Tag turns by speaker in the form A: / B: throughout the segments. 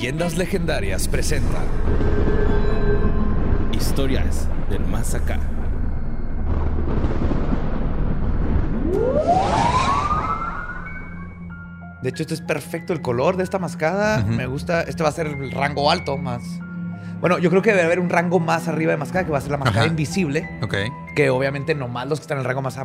A: Leyendas Legendarias presenta
B: Historias del Más Acá.
C: De hecho, este es perfecto el color de esta mascada. Me gusta. Este va a ser el rango alto más. Bueno, yo creo que debe haber un rango más arriba de mascada que va a ser la mascada
D: Ajá.
C: invisible.
D: Ok.
C: Que obviamente nomás los que están en el rango más,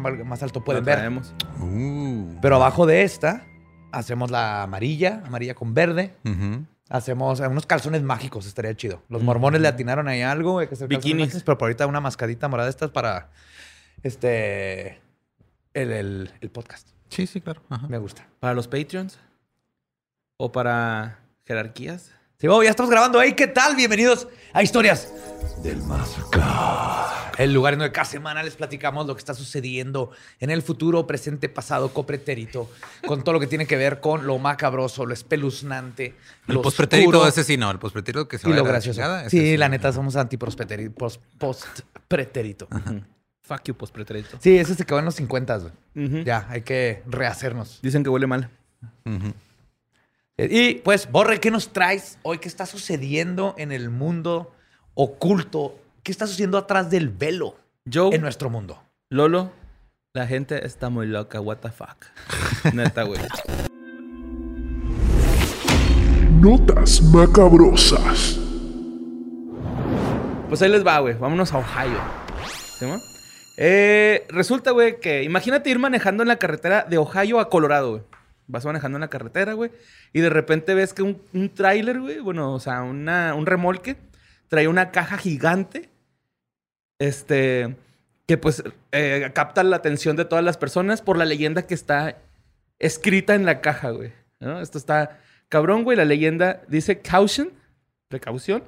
C: alto pueden
B: Lo
C: ver.
B: traemos.
D: Uh.
C: Pero abajo de esta hacemos la amarilla, amarilla con verde.
D: Ujú.
C: Hacemos eh, unos calzones mágicos, estaría chido. Los mormones le atinaron ahí algo, hay que hacer calzones
B: Bikinis.
C: mágicos, pero por ahorita una mascadita morada estas para este el, el- el podcast.
D: Sí, sí, claro. Ajá.
C: Me gusta.
B: ¿Para los Patreons? ¿O para jerarquías?
C: Sí, bueno, ya estamos grabando. ahí. ¿Qué tal? Bienvenidos a Historias del Más Acá. El lugar en donde cada semana les platicamos lo que está sucediendo en el futuro, presente, pasado, copretérito, con todo lo que tiene que ver con lo macabroso, lo espeluznante,
D: El
C: lo
D: postpretérito,
C: oscuro
D: ese sí, no. El postpretérito que se
C: y
D: vaya
C: lo
D: a
C: gracioso.
D: chingada,
C: Sí, la neta, somos anti-postpretérito. Post-pretérito.
B: Fuck you, postpretérito.
C: Sí, ese se quedó en los 50, güey. Ya, hay que rehacernos.
B: Dicen que huele mal.
C: Y pues, Borre, ¿qué nos traes hoy? ¿Qué está sucediendo en el mundo oculto? ¿Qué está sucediendo atrás del velo
B: Joe,
C: en nuestro mundo?
B: Lolo, la gente está muy loca. What the fuck. Neta, güey.
E: Notas macabrosas.
B: Pues ahí les va, güey. Vámonos a Ohio. ¿Sí, mo? Eh, resulta, güey, que imagínate ir manejando en la carretera de Ohio a Colorado, güey. Vas manejando en la carretera, güey, y de repente ves que un, un tráiler, güey, bueno, o sea, una- un remolque, trae una caja gigante, este, que pues eh, capta la atención de todas las personas por la leyenda que está escrita en la caja, güey. ¿no? Esto está cabrón, güey. La leyenda dice caution, precaución,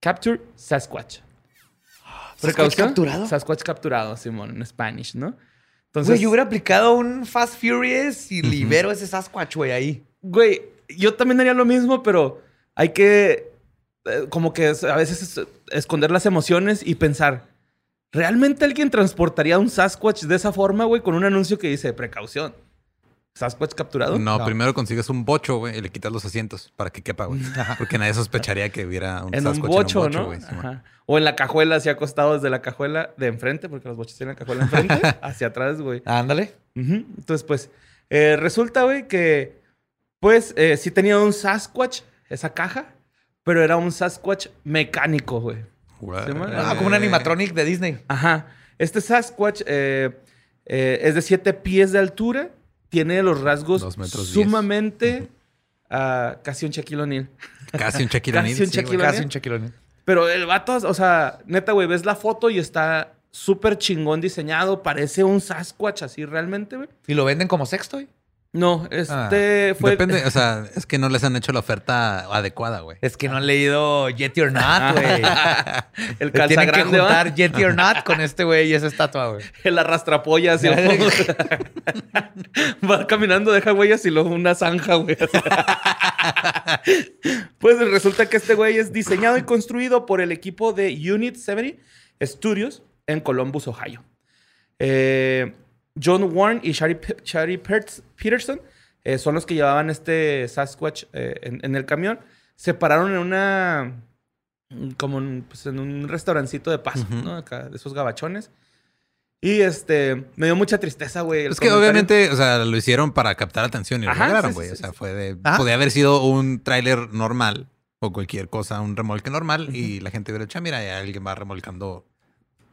B: capture Sasquatch.
C: ¿Sasquatch capturado?
B: Sasquatch capturado, Simón, en Spanish, ¿no? Entonces,
C: Güey, yo hubiera aplicado un Fast Furious y libero ese Sasquatch, güey, ahí.
B: Güey, yo también haría lo mismo, pero hay que eh, como que a veces es- esconder las emociones y pensar, ¿realmente alguien transportaría un Sasquatch de esa forma, güey, con un anuncio que dice precaución? ¿Sasquatch capturado?
D: No,
C: No.
D: primero consigues un bocho, güey, y le quitas los asientos para que quepa, güey. Porque nadie sospecharía que hubiera un
B: En un
D: Sasquatch
B: bocho,
D: en un bocho,
B: ¿no?
D: güey.
B: Ajá. O en la cajuela, así acostado desde la cajuela de enfrente, porque los boches tienen la cajuela enfrente, hacia atrás, güey.
C: Ándale.
B: Entonces, pues, eh, resulta, güey, que, pues, eh, sí tenía un Sasquatch, esa caja, pero era un Sasquatch mecánico, güey.
D: Güey.
B: Sí.
C: Ah, como un animatronic de Disney.
B: Ajá. Este Sasquatch eh, eh, es de 7 pies de altura, tiene los rasgos sumamente... ah, casi un Shaquille O'Neal.
D: Casi un Shaquille
B: Casi
D: O'Neal,
B: un
D: sí,
B: Shaquille
D: güey.
C: Casi un Shaquille
B: Pero el vato, o sea, neta, güey, ves la foto y está súper chingón diseñado. Parece un Sasquatch así realmente, güey.
C: ¿Y lo venden como sextoy?
B: No, este fue...
D: Depende, o sea, es que no les han hecho la oferta adecuada, güey.
C: Es que no han leído Yeti or Not, güey.
B: El
C: Tienen
B: calza
C: que juntar Yeti or Not con este güey y esa estatua, güey.
B: El arrastrapollas y el Va caminando, deja huellas y luego una zanja, güey. pues resulta que este güey es diseñado y construido por el equipo de Unit 70 Studios en Columbus, Ohio. Eh, John Warren y Shari, Pe- Shari Pertz- Peterson eh, son los que llevaban este Sasquatch eh, en, en el camión. Se pararon en una... como en, pues, en un restaurancito de paso. ¿no? Acá, de esos gabachones. Y este, me dio mucha tristeza, güey.
D: Es que
B: comentario.
D: obviamente, o sea, lo hicieron para captar atención y lo lograron, güey.
B: sí,
D: o sea,
B: sí.
D: fue de...
C: Ajá.
D: Podía haber sido un tráiler normal o cualquier cosa, un remolque normal y la gente hubiera dicho, "Ah, mira, ya alguien va remolcando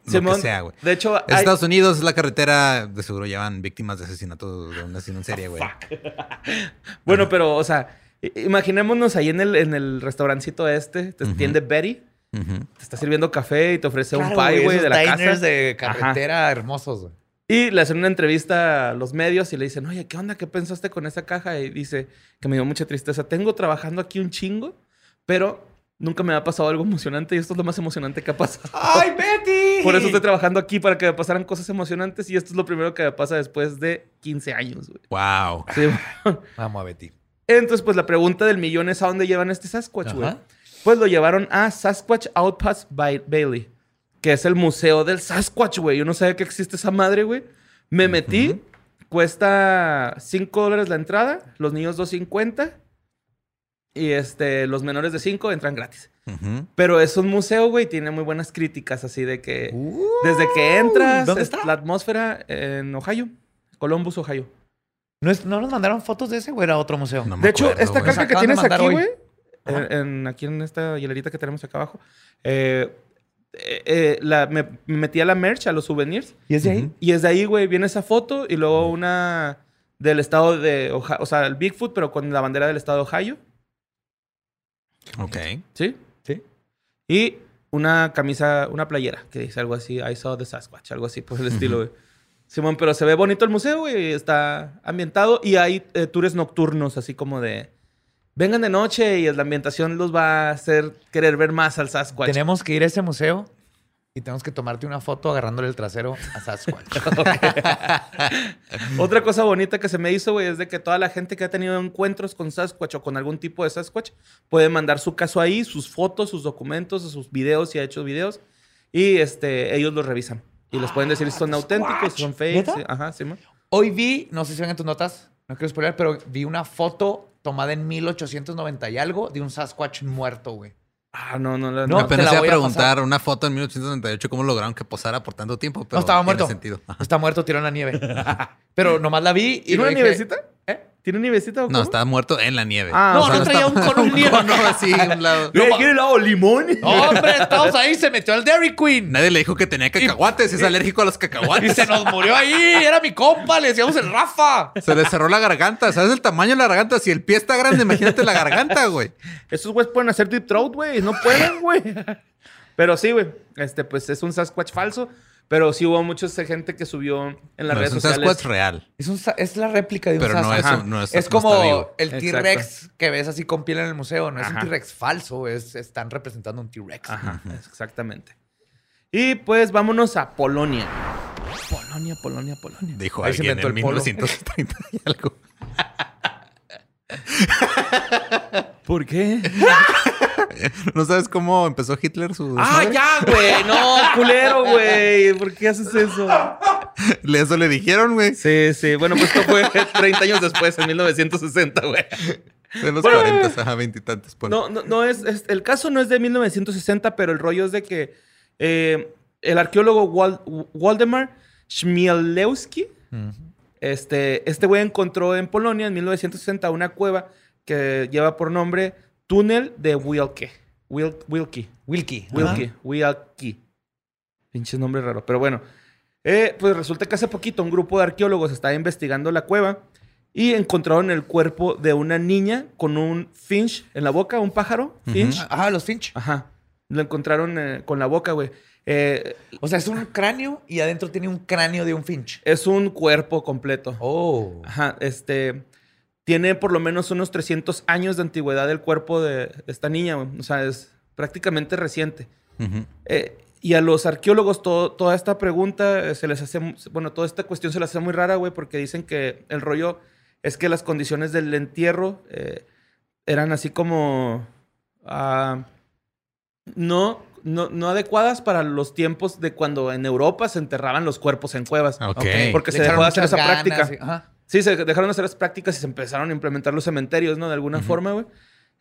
D: lo
B: Simón,
D: que sea, güey.
B: De hecho,
D: En
B: hay-
D: Estados Unidos, la carretera, de seguro llevan víctimas de asesinato de un asesino en serie, güey.
B: bueno, pero, o sea, imaginémonos ahí en el, en el restaurancito este, te atiende Betty,
D: Ujú.
B: te está sirviendo café y te ofrece un pie, güey, de la
C: diners
B: casa.
C: de carretera hermosos, güey.
B: Y le hacen una entrevista a los medios y le dicen, oye, ¿qué onda? ¿Qué pensaste con esa caja? Y dice que me dio mucha tristeza. Tengo trabajando aquí un chingo, pero nunca me ha pasado algo emocionante y esto es lo más emocionante que ha pasado.
C: ¡Ay, Betty!
B: Por eso estoy trabajando aquí para que me pasaran cosas emocionantes y esto es lo primero que me pasa después de 15 años, güey.
D: Wow.
B: Sí.
C: Vamos a Betty.
B: Entonces, pues la pregunta del millón es a dónde llevan este Sasquatch, güey. Pues lo llevaron a Sasquatch Outpost by Bailey, que es el museo del Sasquatch, güey. Yo no sabía que existe esa madre, güey. Me metí, cuesta 5 dólares la entrada, los niños 2.50. Y este, los menores de 5 entran gratis. Pero es un museo, güey, tiene muy buenas críticas, así de que desde que entras,
C: ¿Dónde
B: es
C: está?
B: la atmósfera en Ohio, Columbus, Ohio.
C: ¿No, es- ¿No nos mandaron fotos de ese o era otro museo?
D: No
B: De hecho, esta
D: güey.
B: caja que tienes aquí, güey,
C: Ajá.
B: en, en- aquí en esta hielerita que tenemos acá abajo, eh, eh, eh, la, me, me metí a la merch, a los souvenirs,
C: ¿Y es de ahí?
B: y es de ahí, güey, viene esa foto y luego una del estado de Ohio, o sea, el Bigfoot, pero con la bandera del estado de Ohio,
D: Ok.
B: ¿sí?
C: Sí.
B: Y una camisa, una playera que dice algo así, I saw the Sasquatch, algo así por el estilo, güey. Simón, pero se ve bonito el museo, güey, está ambientado y hay eh, tours nocturnos, así como de... Vengan de noche y la ambientación los va a hacer querer ver más al Sasquatch.
C: Tenemos que ir a ese museo y tenemos que tomarte una foto agarrándole el trasero a Sasquatch.
B: Otra cosa bonita que se me hizo, güey, es de que toda la gente que ha tenido encuentros con Sasquatch o con algún tipo de Sasquatch puede mandar su caso ahí, sus fotos, sus documentos, sus videos, si ha hecho videos, y este, ellos los revisan. Y les pueden decir si son auténticos, si son fake.
C: ¿Neta?
B: sí, ajá, sí, man.
C: Hoy vi, no sé si ven en tus notas, no quiero spoiler, pero vi una foto tomada en 1890 y algo de un Sasquatch muerto, güey.
B: Ah, no, no, no.
C: No,
D: Apenas
C: la
D: iba a
C: voy a
D: preguntar una foto en 1898 cómo lograron que posara por tanto tiempo, pero
C: no estaba
D: tiene
C: muerto.
D: sentido.
C: Está muerto, tiró en la nieve. Pero nomás la vi y
B: ¿Tiene una
C: dije,
B: nievecita?
C: ¿Eh?
B: ¿Tiene nievecita o
D: No, estaba muerto en la nieve.
B: Ah,
C: No,
B: o sea,
C: no traía un cono nieve.
D: cono así un lado.
B: Eh, ¿Quiere helado limón?
C: Hombre, estamos ahí, se metió al Dairy Queen.
D: Nadie le dijo que tenía cacahuates, es alérgico a los
C: Y
D: cacahuates.
C: se nos murió ahí, era mi compa, le decíamos el Rafa.
D: Se le cerró la garganta. ¿Sabes el tamaño de la garganta? Si el pie está grande, imagínate la garganta, güey.
B: Esos güeyes pueden hacer deep throat, güey. No pueden, güey. Pero sí, güey. Este, pues es un Sasquatch falso. Pero sí hubo mucha gente que subió en las
D: No,
B: redes
D: es un
B: sociales.
D: Sasquatch real.
C: Es, un es la réplica de un
D: Pero no es, un- no es,
C: Es como el. T-Rex que ves así con piel en el museo. No es un. T-Rex falso, es, están representando un T-Rex.
B: Ajá, exactamente. Y pues vámonos a Polonia. Polonia, Polonia, Polonia.
D: Dijo
C: Ahí se
D: alguien
C: inventó
D: en
C: el polo.
D: 1930 y algo.
B: ¿Por qué?
D: ¿No sabes cómo empezó Hitler su
B: ah, ya, güey. No, culero, güey. ¿Por qué haces eso?
D: Le- Eso le dijeron, güey.
B: Sí, sí. Bueno, pues esto fue 30 años después, en 1960, güey.
D: De los
B: Bueno.
D: 40, ajá, veintitantos.
B: No, no, no es, es- El caso no es de 1960, pero el rollo es de que eh, el arqueólogo Wal- Waldemar Chmielewski, este, este güey encontró en Polonia en 1960 una cueva que lleva por nombre Túnel de Wilke. Wil- Wilkie.
C: Wilkie.
B: Wilkie. Wilkie. Pinche nombre raro. Pero bueno. Eh, pues resulta que hace poquito un grupo de arqueólogos estaba investigando la cueva y encontraron el cuerpo de una niña con un finch en la boca, un pájaro. Finch.
C: Ajá. Ah, los Finch.
B: Ajá. Lo encontraron eh, con la boca, güey. Eh,
C: O sea, es un cráneo y adentro tiene un cráneo de un Finch.
B: es un cuerpo completo.
C: Oh.
B: Ajá, este. Tiene por lo menos unos 300 años de antigüedad el cuerpo de esta niña. O sea, es prácticamente reciente.
D: Ujú.
B: Eh, y a los arqueólogos todo- toda esta pregunta eh, se les hace, bueno, toda esta cuestión se les hace muy rara, güey, porque dicen que el rollo es que las condiciones del entierro eh, eran así como ah, no, no, no adecuadas para los tiempos de cuando en Europa se enterraban los cuerpos en cuevas.
D: Ok.
B: Porque se dejó de hacer esa
C: ganas
B: práctica.
C: y- Ajá.
B: Sí, se dejaron de hacer las prácticas y se empezaron a implementar los cementerios, ¿no? De alguna forma, güey.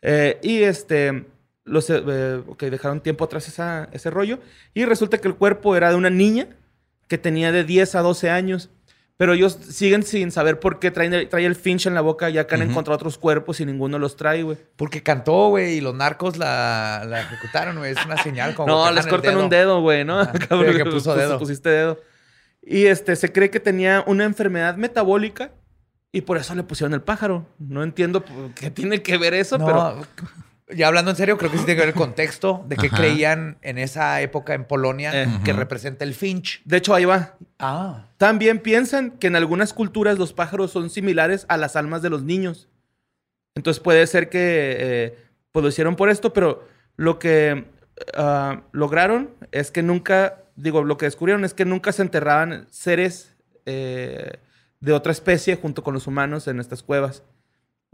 B: Eh, y este, los, eh, eh, ok, dejaron tiempo atrás esa- ese rollo. Y resulta que el cuerpo era de una niña que tenía de 10 a 12 años. Pero ellos siguen sin saber por qué traen el- trae el finch en la boca, ya que han encontrado otros cuerpos y ninguno los trae, güey.
C: Porque cantó, güey, y los narcos la, la ejecutaron, güey. Es una señal como.
B: No,
C: que
B: les cortan un dedo, güey, ¿no?
C: Ajá,
B: Cabrón,
C: que puso
B: pus-
C: dedo.
B: Pusiste dedo. Y este, se cree que tenía una enfermedad metabólica y por eso le pusieron el pájaro. No entiendo qué tiene que ver eso,
C: No,
B: pero...
C: ya hablando en serio, creo que sí tiene que ver el contexto de que
D: Ajá.
C: creían en esa época en Polonia
B: Eh.
C: que representa el Finch.
B: De hecho, ahí va.
C: Ah.
B: También piensan que en algunas culturas los pájaros son similares a las almas de los niños. Entonces puede ser que eh, pues lo hicieron por esto, pero lo que ah, lograron es que nunca, digo, lo que descubrieron es que nunca se enterraban seres eh, de otra especie junto con los humanos en estas cuevas.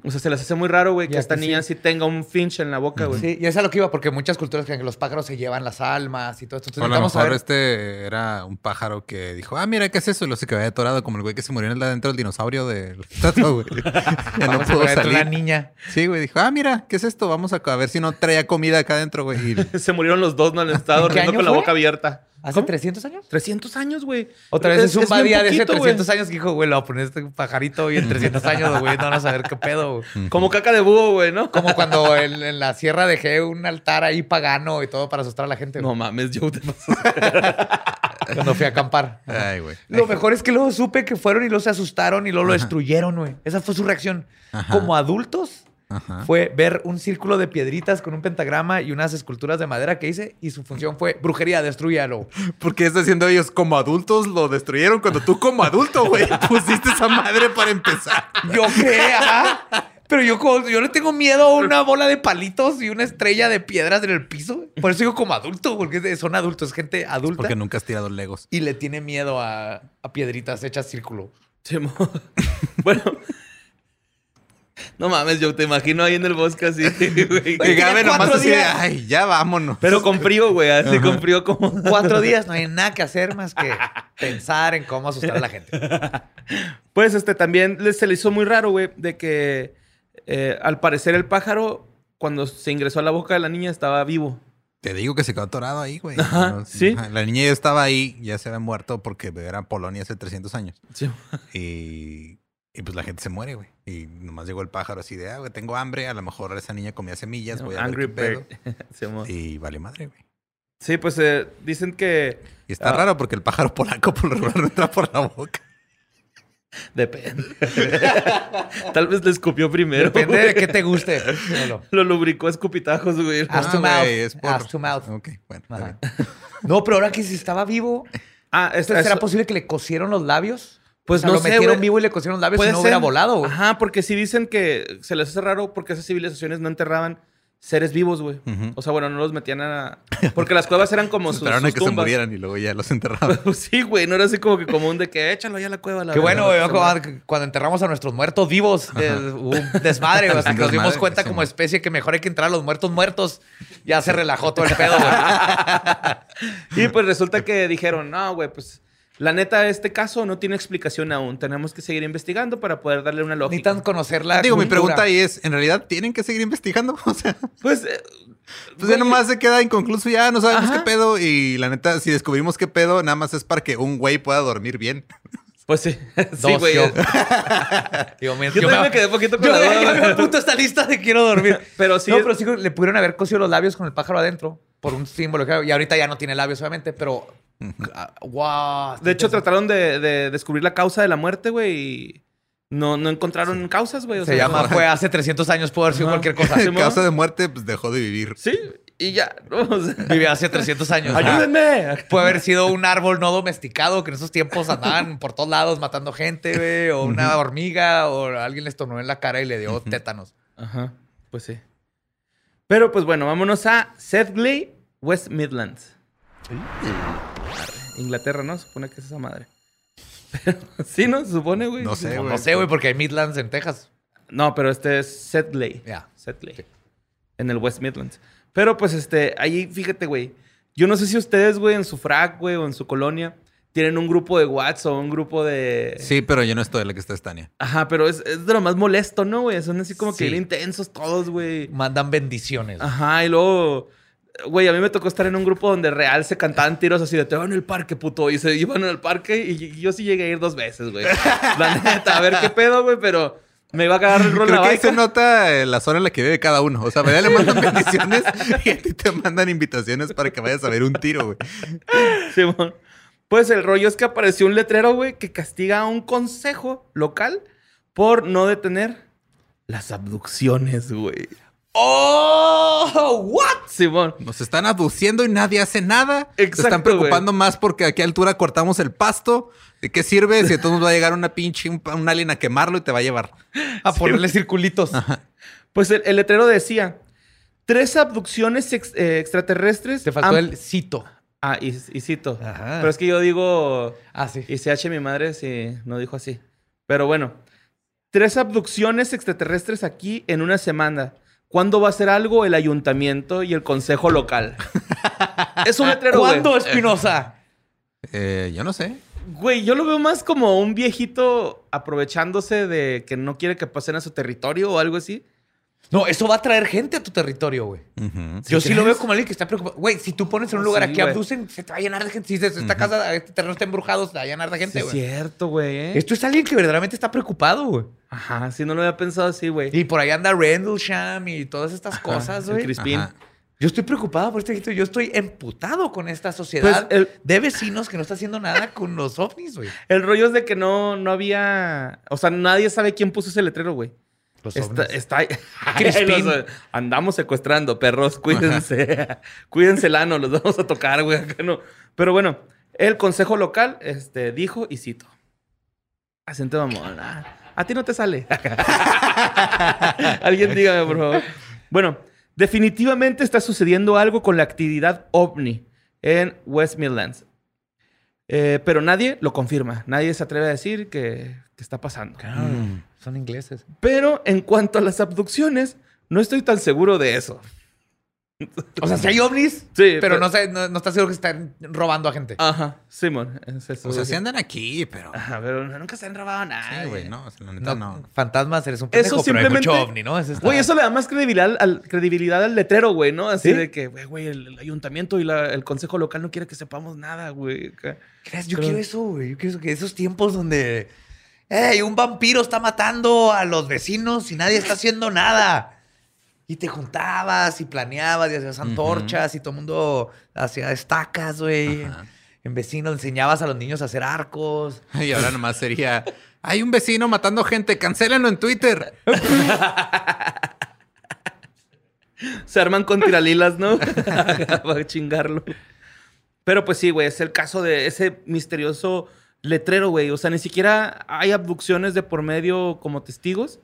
B: O sea, se les hace muy raro, güey, que esta
C: sí.
B: niña sí tenga un finch en la boca, güey.
C: Sí, y eso es a lo que iba, porque muchas culturas creen que los pájaros se llevan las almas y todo esto. Entonces,
D: O a lo mejor
C: saber-
D: este era un pájaro que dijo, ah, mira, ¿qué es eso? Y lo se quedó atorado, como el güey que se murió en el adentro del dinosaurio del güey. ya no pudo salir.
C: una niña.
D: Sí, güey, dijo, ah, mira, ¿qué es esto? Vamos a, a ver si no traía comida acá adentro, güey. Y
B: Se murieron los dos, no le estaba
C: ¿Qué
B: durmiendo con la boca abierta.
C: ¿Hace
B: ¿Cómo?
C: 300 años?
B: 300 años, güey.
C: Otra vez es, un badía de hace
B: poquito, güey.
C: 300 años que dijo, güey, le voy a poner este pajarito y en 300 años, güey, no van a saber qué pedo.
B: Como caca de búho, güey, ¿no?
C: Como cuando en, en la sierra dejé un altar ahí pagano y todo para asustar a la gente.
B: No mames, yo te.
C: Cuando fui a acampar.
D: Ay, güey.
C: Lo mejor es que luego supe que fueron y luego se asustaron y luego lo destruyeron, güey. Esa fue su reacción.
D: Ajá.
C: Como adultos,
D: Ajá.
C: fue ver un círculo de piedritas con un pentagrama y unas esculturas de madera que hice y su función fue brujería, destruyalo.
D: Porque está haciendo ellos como adultos lo destruyeron cuando tú como adulto, güey, pusiste esa madre para empezar.
C: ¿Yo qué? Ajá. Pero yo, como- yo le tengo miedo a una bola de palitos y una estrella de piedras en el piso. Por eso digo como adulto, porque son adultos, gente adulta.
D: Porque nunca has tirado legos.
C: Y le tiene miedo a, a piedritas hechas círculo.
B: Bueno. No mames, yo te imagino ahí en el bosque así, güey.
D: Gabe nomás así de,
C: días.
D: ay, ya vámonos.
B: Pero con frío, güey. Así con frío como...
C: Cuatro días, no hay nada que hacer más que pensar en cómo asustar a la gente.
B: Pues este también le- se le hizo muy raro, güey, de que eh, al parecer el pájaro, cuando se ingresó a la boca de la niña, estaba vivo.
D: Te digo que se quedó atorado ahí, güey.
B: Ajá,
D: No,
B: sí.
D: La niña ya estaba ahí, ya se había muerto porque era Polonia hace 300 años.
B: Sí.
D: Y, y pues la gente se muere, güey. Y nomás llegó el pájaro así de, ah, güey, tengo hambre. A lo mejor esa niña comía semillas. Voy a
B: Angry
D: ver qué
B: Bird.
D: pedo. Y vale madre, güey.
B: Sí, pues eh, dicen que
D: Y está
B: Ah.
D: raro porque el pájaro polaco por lo regular no entra por la boca.
B: depende. Tal vez le escupió primero.
C: Depende
B: güey.
C: de qué te guste.
B: Lo lubricó a escupitajos, güey.
D: Ah,
C: mouth.
D: güey, es por-
C: Ass to mouth.
D: Ok, bueno. está
C: Ajá.
D: bien.
C: No, pero ahora que si estaba vivo,
B: Ah, es-
C: ¿será
B: eso-
C: posible que le cosieron los labios?
B: Pues
C: O sea,
B: no
C: lo
B: sé,
C: metieron vivo y le cosieron labios y no
B: ser.
C: hubiera volado. güey.
B: Ajá, porque sí dicen que se les hace raro porque esas civilizaciones no enterraban seres vivos, güey. O sea, bueno, no los metían a... Porque las cuevas eran como sus,
D: Esperaron a
B: sus
D: que se murieran y luego ya los enterraban.
B: Pues sí, güey, no era así como que común de que échalo ya a la cueva. La
C: Qué bueno, güey. Cuando, enterramos a nuestros muertos vivos, eh, hubo un desmadre, güey, hasta que nos dimos cuenta
D: sí,
C: como especie que mejor hay que entrar a los muertos muertos. Ya se relajó todo el pedo, güey.
B: Y pues resulta que dijeron, no, güey, pues la neta, este caso no tiene explicación aún. Tenemos que seguir investigando para poder darle una lógica.
C: Necesitan conocer la
D: Digo, mi pregunta ahí es, ¿en realidad tienen que seguir investigando? O sea,
B: Pues, eh,
D: pues ya nomás se queda inconcluso, ya no sabemos
B: Ajá.
D: qué pedo. Y la neta, si descubrimos qué pedo, nada más es para que un güey pueda dormir bien.
B: Pues sí, sí,
C: Dos,
B: güey.
C: yo. Digo, me-
B: Yo
C: yo
B: también
C: me-
B: me quedé poquito con
C: Yo
B: la duda,
C: me
B: güey.
C: apunto a esta lista de quiero dormir.
B: Pero sí
C: No,
B: es-
C: pero sí le pudieron haber cosido los labios con el pájaro adentro por un símbolo. que- Y ahorita ya no tiene labios, obviamente, pero... ah, wow.
B: De hecho, trataron de, de descubrir la causa de la muerte, güey, y no, no encontraron causas, güey. o
C: Se
B: sea,
C: llama, fue hace 300 años, pudo haber sido
B: Ajá.
C: cualquier cosa.
B: Sí,
D: En causa de muerte, pues dejó de vivir.
B: Sí, y ya. O sea,
C: Vivió hace 300 años.
B: ¡Ayúdenme!
C: Puede haber sido un árbol no domesticado que en esos tiempos andaban por todos lados matando gente, güey, o una hormiga, o alguien les tornó en la cara y le dio tétanos.
B: Ajá, pues sí. Pero pues bueno, vámonos a Sedgley, West Midlands. Inglaterra, ¿no? Supone que es esa madre. Pero, sí, ¿no? Se supone, güey.
D: No sé, güey.
C: no sé, güey, porque hay Midlands en Texas.
B: No, pero este es Sedgley.
C: Ya.
B: Sedgley. En el West Midlands. Pero pues este, ahí, fíjate, güey. Yo no sé si ustedes, güey, en su frac, güey, o en su colonia, tienen un grupo de WhatsApp o un grupo de...
D: Sí, pero yo no estoy en la que está Estania.
B: Ajá, pero es, es de lo más molesto, ¿no, güey? Son así como que
C: Sí.
B: bien intensos todos, güey.
C: Mandan bendiciones.
B: Ajá, y luego... Güey, a mí me tocó estar en un grupo donde real se cantaban tiros así de te van en el parque, puto. Y se iban al parque y, y yo sí llegué a ir dos veces, güey. La neta, a ver qué pedo, güey, pero me iba a cagar el rol
D: Creo
B: la
D: que ahí se nota eh, la zona en la que vive cada uno. O sea, a María le mandan bendiciones y a ti te mandan invitaciones para que vayas a ver un tiro, güey.
B: Simón. Pues el rollo es que apareció un letrero, güey, que castiga a un consejo local por no detener las abducciones, güey.
C: ¡Oh! ¿What?
B: Simón.
D: Nos están aduciendo y nadie hace nada. Se
B: Exacto,
D: están preocupando más porque a qué altura cortamos el pasto. ¿De qué sirve si entonces va a llegar una pinche, un, un alien a quemarlo y te va a llevar?
C: A ponerle circulitos.
B: Pues el, el letrero decía: tres abducciones ex- eh, extraterrestres.
C: Te faltó el cito.
B: Ah, y, y cito.
C: Ajá.
B: Pero es que yo digo.
C: Ah, sí.
B: Y CH mi madre sí no dijo así. Pero bueno. Tres abducciones extraterrestres aquí en una semana. ¿Cuándo va a hacer algo el ayuntamiento y el consejo local? es un letrero.
C: ¿Cuándo, Espinosa?
D: Eh, yo no sé.
B: Güey, yo lo veo más como un viejito aprovechándose de que no quiere que pasen a su territorio o algo así.
C: No, eso va a traer gente a tu territorio, güey. Yo sí lo veo como alguien que está preocupado. Güey, si tú pones en un
B: Sí,
C: lugar aquí
B: güey.
C: abducen, se te va a llenar de gente. Si dices, esta casa, este terreno está embrujado, se va a llenar de
B: Sí,
C: gente,
B: es
C: güey.
B: cierto, güey. ¿eh?
C: Esto es alguien que verdaderamente está preocupado, güey.
B: Ajá, sí, no lo había pensado así, güey.
C: Y por ahí anda Rendlesham y todas estas cosas,
B: El
C: güey.
B: Crispín.
D: Ajá.
C: Yo estoy preocupado por este. Yo estoy emputado con esta sociedad
B: Pues, el-
C: de vecinos que no está haciendo nada con los ovnis, güey.
B: El rollo es de que no, no había. O sea, nadie sabe quién puso ese letrero, güey.
C: Los
B: Está, está. Los- andamos secuestrando perros, cuídense. cuídense el ano, los vamos a tocar, güey. acá no. Pero bueno, el consejo local este, dijo, y cito. Acento mamón. ah, a ti no te sale. Alguien dígame, por favor. Bueno, definitivamente está sucediendo algo con la actividad ovni en West Midlands. Eh, pero nadie lo confirma. Nadie se atreve a decir que, que está pasando.
C: Mm. Son ingleses.
B: Pero en cuanto a las abducciones, no estoy tan seguro de eso.
C: O sea, si hay ovnis,
B: Sí,
C: pero,
B: pero-
C: no, sé, no, no está seguro que están robando a gente.
B: Ajá, Simón. es eso,
D: O sea, sí andan aquí, pero.
B: Ajá, pero nunca se han robado nada.
D: Sí, güey, no. la neta
C: No,
D: no.
C: Fantasmas, eres un
B: Eso
C: pendejo, pero hay
B: simplemente-
C: mucho ovni, ¿no? Eso está-
B: Güey, eso le da más credibilidad al, credibilidad al letrero, güey, ¿no? Así
C: ¿Sí?
B: de que, güey, güey, el, el ayuntamiento y la- el consejo local no quiere que sepamos nada, güey.
C: ¿Crees? Yo
B: Pero-
C: quiero eso, güey. Yo quiero eso, que esos tiempos donde... ¡Ey, un vampiro está matando a los vecinos y nadie está haciendo nada! Y te juntabas y planeabas y hacías antorchas y todo el mundo hacía estacas, güey. En vecinos enseñabas a los niños a hacer arcos.
D: Y ahora nomás sería. Hay un vecino matando gente, cancélenlo en Twitter.
B: Se arman con tiralilas, ¿no? Para chingarlo. Pero pues sí, güey, es el caso de ese misterioso letrero, güey. O sea, ni siquiera hay abducciones de por medio como testigos,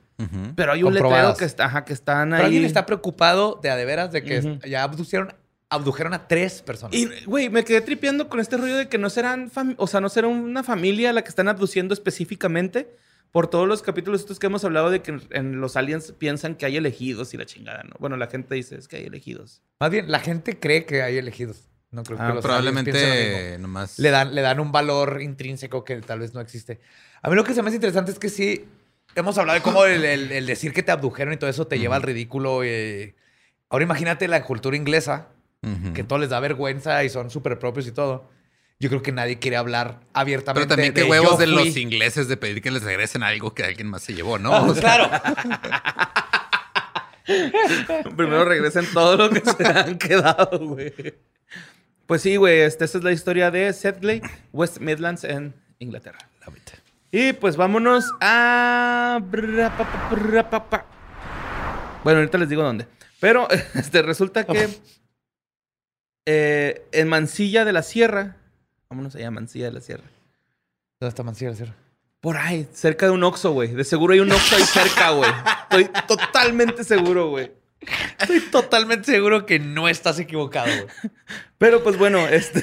B: pero hay un letrero que, está, ajá, que están
C: Pero
B: ahí.
C: alguien está preocupado de a de veras de que ya abducieron, abdujeron a tres personas.
B: Y, güey, me quedé tripeando con este rollo de que no serán, o sea, no será una familia la que están abduciendo específicamente por todos los capítulos estos que hemos hablado de que en los aliens piensan que hay elegidos y la chingada, ¿no? Bueno, la gente dice, es que hay elegidos.
C: Más bien, la gente cree que hay elegidos. No creo que
B: Ah,
C: los aliens piensen lo mismo.
D: Probablemente nomás.
C: le dan, le dan un valor intrínseco que tal vez no existe. A mí lo que se me hace interesante es que sí, hemos hablado de cómo el, el- el decir que te abdujeron y todo eso te lleva al ridículo. eh. Ahora imagínate la cultura inglesa, que todo les da vergüenza y son súper propios y todo. Yo creo que nadie quiere hablar abiertamente.
D: Pero también qué
C: de,
D: huevos
C: "Yo
D: de los
C: fui".
D: ingleses de pedir que les regresen algo que alguien más se llevó, ¿no? O sea,
C: claro.
B: Primero regresen todo lo que se han quedado, güey. Pues sí, güey, este, esta es la historia de Sedgley, West Midlands en Inglaterra. Y pues vámonos a... Bueno, ahorita les digo dónde. Pero este, resulta que eh, en Mansilla de la Sierra, vámonos allá, Mansilla de la Sierra.
C: ¿Dónde está Mancilla, cierto?
B: Por ahí, cerca de un Oxxo, güey. De seguro hay un Oxxo ahí cerca, güey. Estoy totalmente seguro, güey.
C: Estoy totalmente seguro que no estás equivocado, güey.
B: Pero pues bueno, este.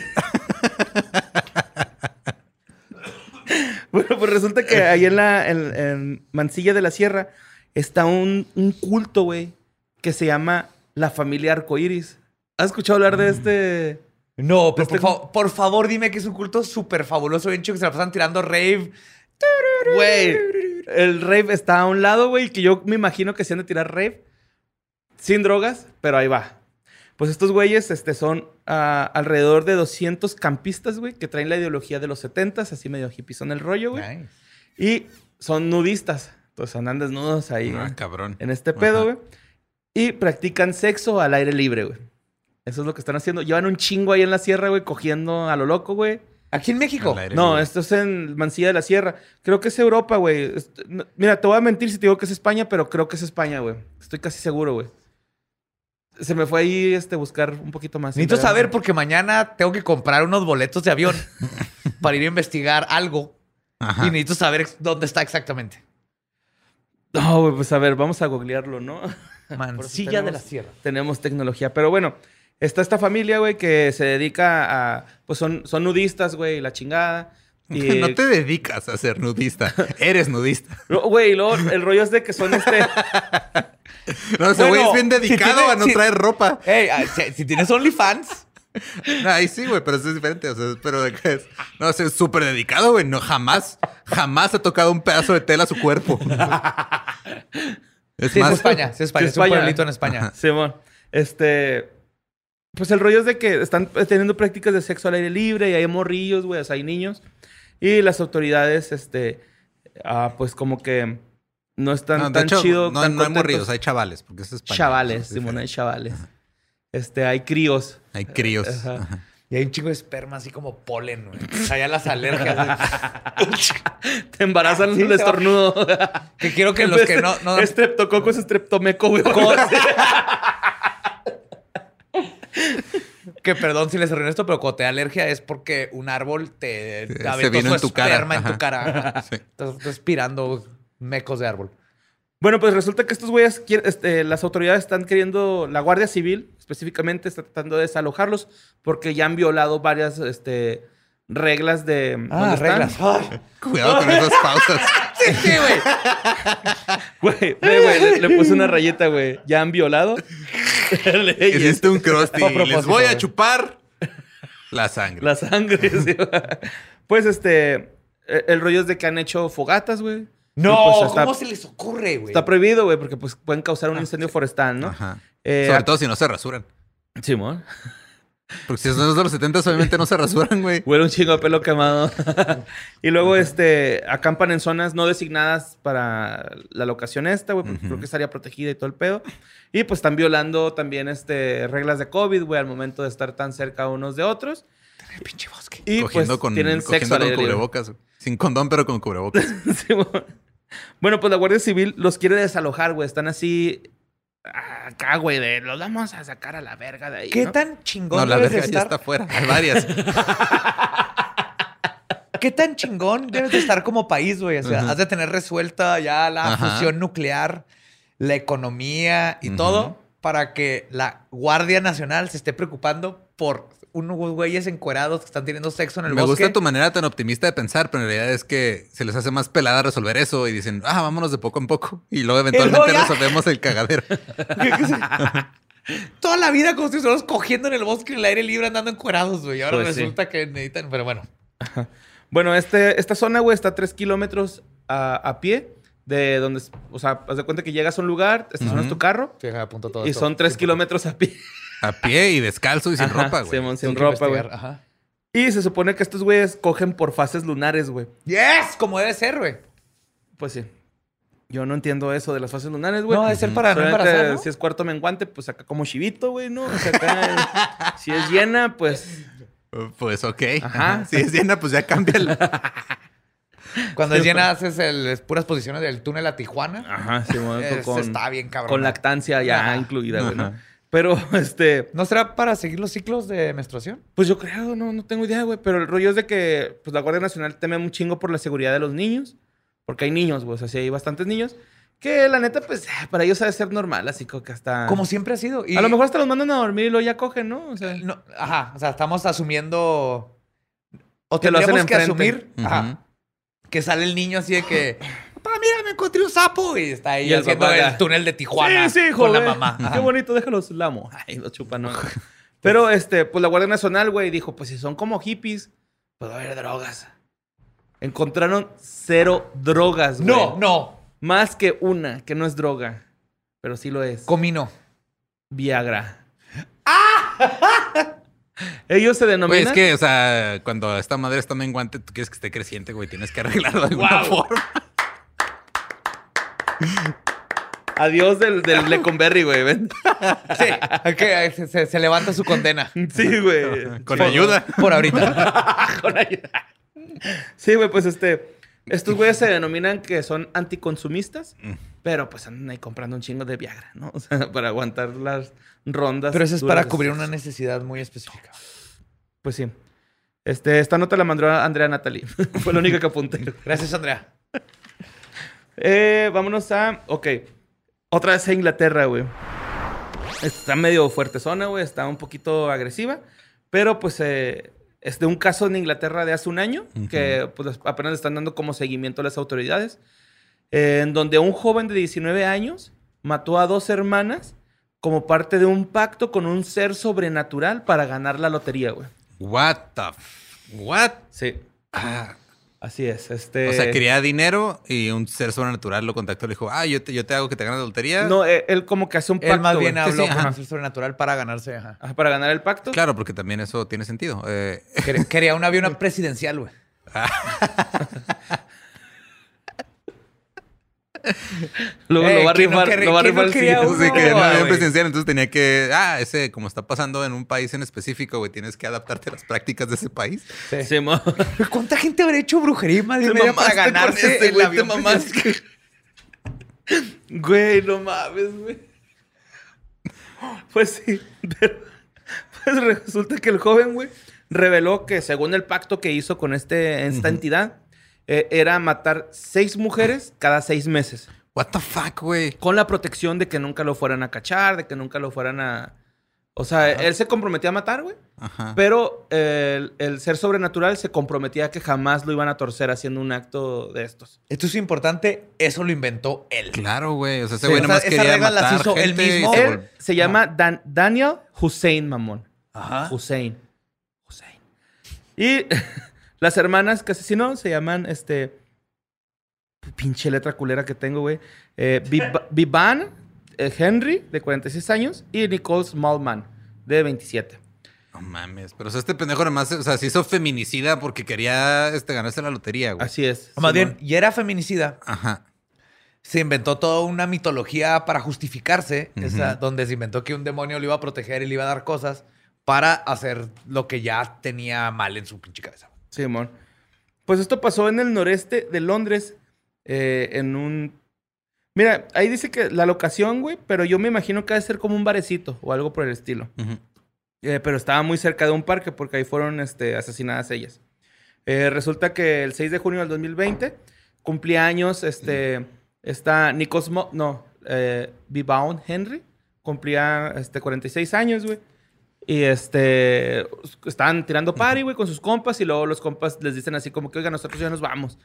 B: bueno, pues resulta que ahí en la en, en Mansilla de la Sierra está un, un culto, güey, que se llama la familia Arcoiris. ¿Has escuchado hablar de este?
C: No, pero
B: Este-
C: por, fa- por favor dime que es un culto súper fabuloso, bien chido, que se la pasan tirando rave.
B: Güey, el rave está a un lado, güey, que yo me imagino que se han de tirar rave sin drogas, pero ahí va. Pues estos güeyes este, son ah, alrededor de 200 campistas, güey, que traen la ideología de los 70s, así medio hippie el rollo, güey.
C: Nice.
B: Y son nudistas. Entonces andan desnudos ahí
D: Ah, cabrón.
B: en este pedo,
D: Ajá.
B: güey. Y practican sexo al aire libre, güey. Eso es lo que están haciendo. Llevan un chingo ahí en la sierra, güey, cogiendo a lo loco, güey.
C: Aquí en México.
B: No,
D: libre.
B: esto es en Mansilla de la Sierra. Creo que es Europa, güey. Mira, te voy a mentir si te digo que es España, pero creo que es España, güey. Estoy casi seguro, güey. Se me fue ahí este buscar un poquito más.
C: Necesito saber porque mañana tengo que comprar unos boletos de avión para ir a investigar algo.
D: Ajá.
C: Y necesito saber dónde está exactamente.
B: No, güey, pues a ver, vamos a googlearlo, ¿no?
C: Mansilla de la
B: tenemos-
C: Sierra.
B: tenemos tecnología. Pero bueno, está esta familia, güey, que se dedica a. Pues son, son nudistas, güey, la chingada. Y-
D: No te dedicas a ser nudista. Eres nudista.
B: No, Güey, y luego el rollo es de que son este.
D: No, ese güey
C: Bueno,
D: es bien
C: si
D: dedicado
C: tiene-
D: a no
C: si-
D: traer ropa.
C: Ey, ah, si, si tienes OnlyFans,
D: Ahí sí, güey, pero eso es diferente. O sea, pero de que es. No, es súper dedicado, güey. No, jamás, jamás ha tocado un pedazo de tela a su cuerpo. Es
C: sí, es España. Sí, es España.
B: Sí,
C: Es un pueblito en España.
B: Simón. Este. Pues el rollo es de que están teniendo prácticas de sexo al aire libre y hay morrillos, güey, o sea, hay niños. Y las autoridades, este. ah, pues como que no están
D: no,
B: tan
D: hecho,
B: chido.
D: no,
B: tan
D: no hay morridos, hay chavales, porque es España.
B: Chavales,
D: Es
B: Simón, hay chavales. Este, hay críos.
D: Hay críos.
B: Ajá.
D: Ajá.
C: Y hay un chingo de esperma así como polen, güey. O sea, ya las alergias.
B: Te embarazan
C: Sí, va.
B: estornudo.
C: que quiero que los que no... no
B: Estreptococo es estreptomeco, güey.
C: que perdón si les arruiné esto, pero cuando te da alergia es porque un árbol te,
D: Se-
C: te
D: se
C: aventó
D: vino
C: su
D: en tu cara.
C: esperma en tu cara. Ajá.
D: Sí.
C: Estás, aspirando mecos de árbol.
B: Bueno, pues resulta que estos güeyes, quieren- este, las autoridades están queriendo, la Guardia Civil específicamente está tratando de desalojarlos porque ya han violado varias este, reglas de...
C: Ah,
B: ¿dónde están?
C: reglas. Ay.
D: Cuidado con esas pausas.
C: Sí, sí, güey.
B: Güey, güey, le, le puse una rayeta, güey. Ya han violado.
D: Hiciste un crusty. Les voy a chupar la sangre.
B: La sangre, sí. Pues este, el, el rollo es de que han hecho fogatas, güey.
C: No,
B: pues, está,
C: ¿cómo se les ocurre, güey?
B: está prohibido, güey, porque pues pueden causar un incendio forestal, ¿no?
D: Ajá.
B: Eh,
D: Sobre todo si no se rasuran.
B: Simón.
D: Porque si son de los 70, obviamente no se rasuran, güey.
B: Huele un chingo de pelo quemado. y luego, este, acampan en zonas no designadas para la locación esta, güey, porque creo que estaría protegida y todo el pedo. Y pues están violando también, este, reglas de COVID, güey, al momento de estar tan cerca unos de otros.
C: pinche bosque.
B: Y
D: cogiendo
B: pues
D: con,
B: tienen
D: cogiendo
B: sexo
D: con cubrebocas. güey. Sin condón, pero con cubrebocas.
B: Simón. bueno, pues la Guardia Civil los quiere desalojar, güey. Están así acá, güey, de los vamos a sacar a la verga de ahí.
C: ¿Qué
B: ¿no?
C: tan chingón
D: No, la
C: debes
D: verga ya
C: estar?
D: está afuera. Hay varias.
C: ¿Qué tan chingón debes de estar como país, güey? O sea, has de tener resuelta ya la
D: Ajá.
C: fusión nuclear, la economía y todo para que la Guardia Nacional se esté preocupando por unos güeyes encuerados que están teniendo sexo en el
D: Me
C: bosque.
D: gusta tu manera tan optimista de pensar, pero en realidad es que se les hace más pelada resolver eso y dicen, ah, vámonos de poco en poco. Y luego eventualmente
C: ya.
D: resolvemos el cagadero.
C: Toda la vida como si estuvieras cogiendo en el bosque en el aire libre andando encuerados, güey. Ahora
B: Pues sí.
C: resulta que necesitan... Pero bueno.
B: Bueno, este, esta zona, güey, está a tres kilómetros a, a pie de donde, o sea, haz de cuenta que llegas a un lugar, estacionas
D: Ujú.
B: tu carro
C: Fíjate, apunto todo
B: y
C: esto.
B: son tres
C: Sí,
B: kilómetros a pie.
D: A pie y descalzo y sin
B: Ajá,
D: ropa, güey.
B: Simón, sin ropa, güey.
C: Ajá.
B: Y se supone que estos güeyes cogen por fases lunares, güey.
C: Yes, como debe ser, güey.
B: Pues sí. Yo no entiendo eso de las fases lunares, güey.
C: No, debe ser para no
B: Solamente
C: embarazar, ¿no?
B: Si es cuarto menguante, pues acá como chivito, güey, ¿no? O sea, acá, si es llena, pues
D: Pues ok.
B: Ajá.
D: Si es llena, pues ya cambia el...
C: Cuando es llena haces el, es puras posiciones del túnel a Tijuana.
B: Ajá, sí, con,
C: está bien cabrón.
B: con lactancia ya
C: Ajá.
B: incluida, güey, ¿no? Pero, este,
C: ¿No será para seguir los ciclos de menstruación?
B: pues yo creo, no, no tengo idea, güey. Pero el rollo es de que, pues la Guardia Nacional teme un chingo por la seguridad de los niños. Porque hay niños, güey. O sea, sí hay bastantes niños. Que la neta, pues, para ellos ha de ser normal. Así como que hasta...
C: Como siempre ha sido. Y-
B: A lo mejor hasta los mandan a dormir y luego ya cogen, ¿no? O sea,
C: No, ajá, o sea, estamos asumiendo... O
B: Que lo hacen
C: que
B: enfrente.
C: asumir ajá, que sale el niño así de que... Papá, mira, me encontré un sapo. Y está ahí
B: Y el
C: haciendo
B: papá
C: el
B: ya.
C: túnel de Tijuana
B: Sí, sí,
C: con la mamá.
B: Qué bonito, déjalos lamo. Ay, los chupan, ¿no? Pero, este, pues la Guardia Nacional, güey, dijo, pues si son como hippies, a haber drogas. Encontraron cero drogas, güey.
C: No, no.
B: Más que una, que no es droga. Pero sí lo es.
C: Comino.
B: Viagra. Ellos se
D: Güey,
B: denominan...
D: es que, o sea, cuando esta madre está menguante, tú quieres que esté creciente, güey. Tienes que arreglarlo de alguna
B: Guau.
D: forma.
B: Adiós del, del Leconberry, güey. ¿ven?
C: Sí, que se, se- se levanta su condena.
B: Sí, güey.
D: Con ayuda.
C: Por ahorita.
B: Con ayuda. Sí, güey, pues este. Estos güeyes se denominan que son anticonsumistas,
D: Mm.
B: pero pues andan ahí comprando un chingo de Viagra, ¿no? O sea, para aguantar las rondas.
C: Pero eso es para cubrir una necesidad muy específica.
B: Pues sí. Este, esta nota la mandó Andrea Natalie. Fue la única que apunté.
C: Gracias, Andrea.
B: Eh, vámonos a. Ok. Otra vez a Inglaterra, güey. Está medio fuerte zona, güey. Está un poquito agresiva. Pero pues eh, es de un caso en Inglaterra de hace un año, que pues, apenas le están dando como seguimiento a las autoridades, eh, en donde un joven de 19 años mató a dos hermanas como parte de un pacto con un ser sobrenatural para ganar la lotería, güey.
D: What the f- What?
B: Sí,
D: Ah,
B: así es. Este...
D: o sea, quería dinero y un ser sobrenatural lo contactó y le dijo, ah, yo te, yo te hago que te ganes la lotería.
B: No, eh, él como que hace un pacto,
C: Él más bien habló
D: sí,
C: con un ser sobrenatural para ganarse. Ajá.
B: Ajá, para ganar el pacto.
D: Claro, porque también eso tiene sentido. Eh,
C: Quería, quería un avión presidencial, güey.
B: Luego
C: Eh,
B: lo va a
C: ¿quién no
B: rifar,
C: querría-
B: lo va a
C: no
B: rifar el
C: quería
B: siguiente.
C: uno?
D: Sí, que no había entonces tenía que, ah, ese, como está pasando en un país en específico, güey, tienes que adaptarte a las prácticas de ese país.
B: Sí.
C: ¿Cuánta gente habrá hecho brujería y madre
B: Te
C: media para ganarse
B: ese,
C: el
B: güey, te
C: avión presidencial?
B: Güey, no mames, güey. Pues sí, pero pues resulta que el joven, güey, reveló que según el pacto que hizo con este, esta entidad, eh, era matar seis mujeres cada seis meses.
D: What the fuck, güey.
B: Con la protección de que nunca lo fueran a cachar, de que nunca lo fueran a... O sea, él se comprometía a matar, güey.
D: Ajá.
B: Pero eh, el, el ser sobrenatural se comprometía a que jamás lo iban a torcer haciendo un acto de estos.
C: Esto es importante, eso lo inventó él.
D: Claro, güey. O sea, ese
C: Sí,
D: güey
C: sea,
D: nomás
C: esas
D: quería
C: reglas las
D: matar
C: hizo él
D: gente
C: mismo.
D: se
B: Él se llama Dan- Daniel Hussein, mamón.
C: Ajá.
B: Hussein. Hussein. Y las hermanas que asesinó se llaman, este... Pinche letra culera que tengo, güey. Eh, Viv- Vivan eh, Henry, de 46 años, y Nicole Smallman, de 27.
D: No mames. Pero o sea, este pendejo nomás, o sea, se hizo feminicida porque quería este, ganarse la lotería, güey.
B: Así es.
C: O más bien, y era feminicida.
D: Ajá.
C: Se inventó toda una mitología para justificarse,
D: Ujú.
C: esa, donde se inventó que un demonio le iba a proteger y le iba a dar cosas para hacer lo que ya tenía mal en su pinche cabeza.
B: Simón. Pues esto pasó en el noreste de Londres, eh, en un... Mira, ahí dice que la locación, güey, pero yo me imagino que ha de ser como un barecito o algo por el estilo. Eh, pero estaba muy cerca de un parque porque ahí fueron este, asesinadas ellas. Eh, resulta que el 6 de junio del 2020 cumplía años este, esta Nikos... Mo- no, Vivaun Henry. Cumplía este, 46 años, güey. Y este... Estaban tirando party, güey, con sus compas. Y luego los compas les dicen así como que, oiga, nosotros ya nos vamos.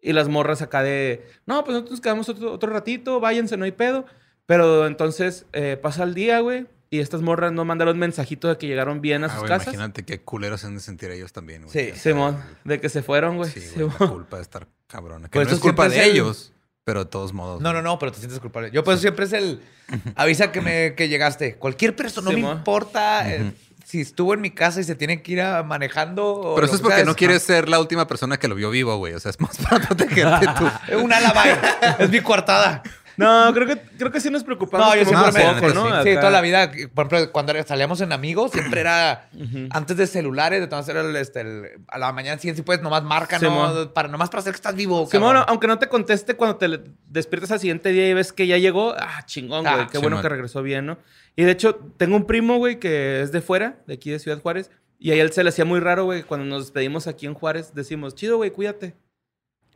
B: Y las morras acá de... No, pues nosotros nos quedamos otro, otro ratito. Váyanse, no hay pedo. Pero entonces eh, pasa el día, güey. Y estas morras no mandaron mensajito de que llegaron bien a
D: Ah,
B: sus
D: güey,
B: casas.
D: imagínate qué culeros se han de sentir ellos también, güey.
C: Sí.
B: Simón, de que se fueron, güey.
D: Sí, güey, la culpa de estar cabrona. Que
C: Pues
D: no es culpa de ellos, pero de todos modos.
C: No, no, no, pero te sientes culpable. Yo pues siempre es el avisa que me que llegaste. Cualquier persona, no me importa eh, si estuvo en mi casa y se tiene que ir a manejando.
D: Pero eso es
C: que
D: porque no quieres ser la última persona que lo vio vivo, güey. O sea, es más para protegerte tú.
C: Es un alabai. es mi coartada.
B: No, creo que, creo que sí nos preocupamos.
C: No, yo siempre me...
B: poco,
D: sí,
B: ¿no?
C: Sí,
B: Acá.
C: toda la vida. Por ejemplo, cuando salíamos en amigos, siempre era antes de celulares, de tomar el, este, el- a la mañana siguiente, si puedes, nomás marca. ¿no? Para, nomás para hacer que estás vivo.
B: Simón, aunque no te conteste cuando te despiertas al siguiente día y ves que ya llegó, ah, chingón,
C: Ah,
B: güey. Qué bueno que regresó bien, ¿no? Y de hecho, tengo un primo, güey, que es de fuera, de aquí de Ciudad Juárez. Y a él se le hacía muy raro, güey, cuando nos despedimos aquí en Juárez, decimos, chido, güey, cuídate.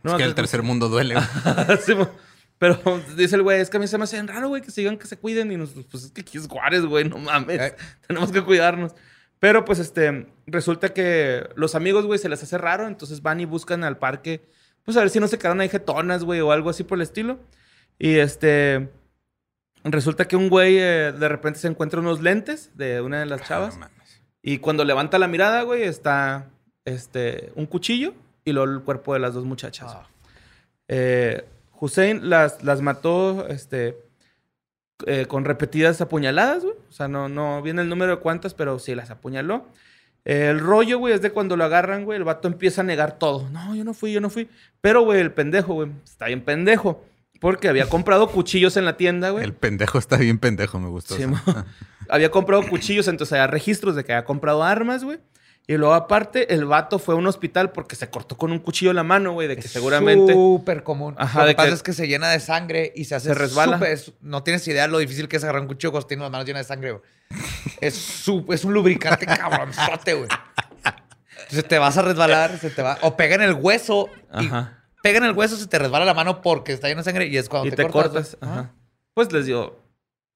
D: es que el tercer mundo duele. güey.
B: Pero dice el güey, es que a mí se me hace raro, güey, que sigan que se cuiden. Y nosotros, pues es que aquí es Juárez, güey, no mames.
C: Eh.
B: Tenemos que cuidarnos. Pero pues este, resulta que los amigos, güey, se les hace raro. Entonces van y buscan al parque, pues a ver si no se quedaron ahí jetonas, güey, o algo así por el estilo. Y este, resulta que un güey eh, de repente se encuentra unos lentes de una de las chavas.
D: Ah, no mames.
B: Y cuando levanta la mirada, güey, está este, un cuchillo y luego el cuerpo de las dos muchachas.
C: Ah.
B: Eh, Hussein las, las mató este, eh, con repetidas apuñaladas, güey. O sea, no, no viene el número de cuántas, pero sí las apuñaló. El rollo, güey, es de cuando lo agarran, güey, el vato empieza a negar todo. No, yo no fui, yo no fui. Pero, güey, el pendejo, güey, está bien pendejo. Porque había comprado cuchillos en la tienda, güey.
D: El pendejo está bien pendejo, me gustó.
B: Sí, había comprado cuchillos, entonces había registros de que había comprado armas, güey. Y luego, aparte, el vato fue a un hospital porque se cortó con un cuchillo la mano, güey, de que
C: Es
B: seguramente.
C: Súper común.
B: Ajá,
C: lo
B: de
C: que pasa
B: que-
C: es que se llena de sangre y se hace
B: Se resbala.
C: no tienes idea lo difícil que es agarrar un cuchillo cuando tienes las manos llenas de sangre, güey. Es, su- es un lubricante cabronzote, güey. Entonces te vas a resbalar, se te va. O pega en el hueso. Y
B: Ajá.
C: pega en el hueso, se te resbala la mano porque está llena de sangre y es cuando
B: Y
C: te,
B: te
C: cortas.
B: cortas. Ajá. Pues les dio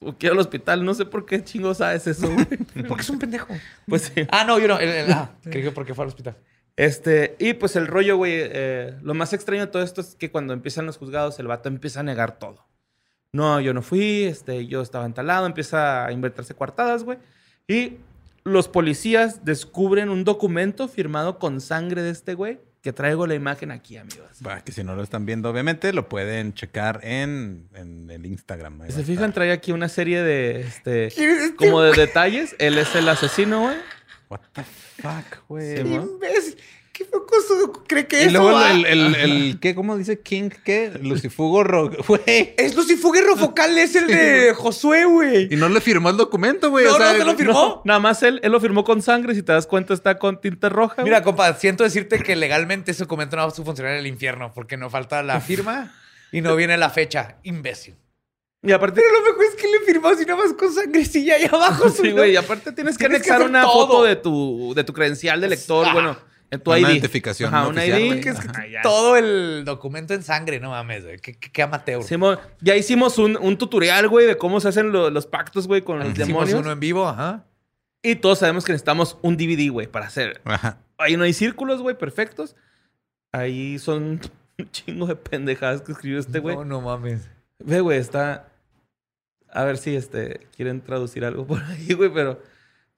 B: o quiero al hospital. No sé por qué chingo sabes eso, güey.
C: Porque es un pendejo.
B: Pues sí.
C: Ah, no, yo no. el- el- ah, creí que porque fue al hospital.
B: Este, y pues el rollo, güey, eh, lo más extraño de todo esto es que cuando empiezan los juzgados, el vato empieza a negar todo. No, yo no fui, este, yo estaba entalado, empieza a inventarse coartadas, güey. Y los policías descubren un documento firmado con sangre de este güey, que traigo la imagen aquí, amigos.
D: Va, que si no lo están viendo, obviamente, lo pueden checar en, en el Instagram. ahí
B: Si se fijan, trae aquí una serie de, este, como de detalles. Él es el asesino, güey.
D: What the fuck, güey.
B: Sí.
C: ¿Qué poco cree que
D: y
C: eso
D: luego
C: va?
D: el, el, el- ¿qué? ¿Cómo dice King? ¿Qué? Lucifugo, güey.
C: Es Lucifuguerro Focal, es el de Josué, güey.
D: Y no le firmó el documento, güey.
C: No,
D: o sea,
C: no, se lo firmó.
B: No, nada más él, él lo firmó con sangre. Si te das cuenta, está con tinta roja.
C: Mira, compa, siento decirte que legalmente ese documento no va a funcionar en el infierno porque no falta la firma y no viene la fecha. Imbécil.
B: Y aparte,
C: Pero lo mejor es que le firmó así nada más con sangrecilla ahí abajo.
B: Sí, güey. Y aparte tienes que
C: Tienes que
B: anexar
C: hacer
B: una
C: todo.
B: foto de tu, de tu credencial de lector,
C: Ah.
B: bueno, en tu
D: Una
B: ID.
D: identificación
B: Ajá,
D: no
B: ID. que es-.
C: Todo el documento en sangre, no mames, güey. Qué, qué- qué amateur.
B: Simón, ya hicimos un, un tutorial, güey, de cómo se hacen lo- los pactos, güey, con los
C: Hicimos
B: demonios.
C: uno en vivo, ajá.
B: Y todos sabemos que necesitamos un DVD, güey, para hacer.
D: Ajá.
B: Ahí no hay círculos, güey, perfectos. Ahí son un chingo de pendejadas que escribió este güey.
C: No, no mames.
B: Ve, güey, está. A ver si este quieren traducir algo por ahí, güey, pero.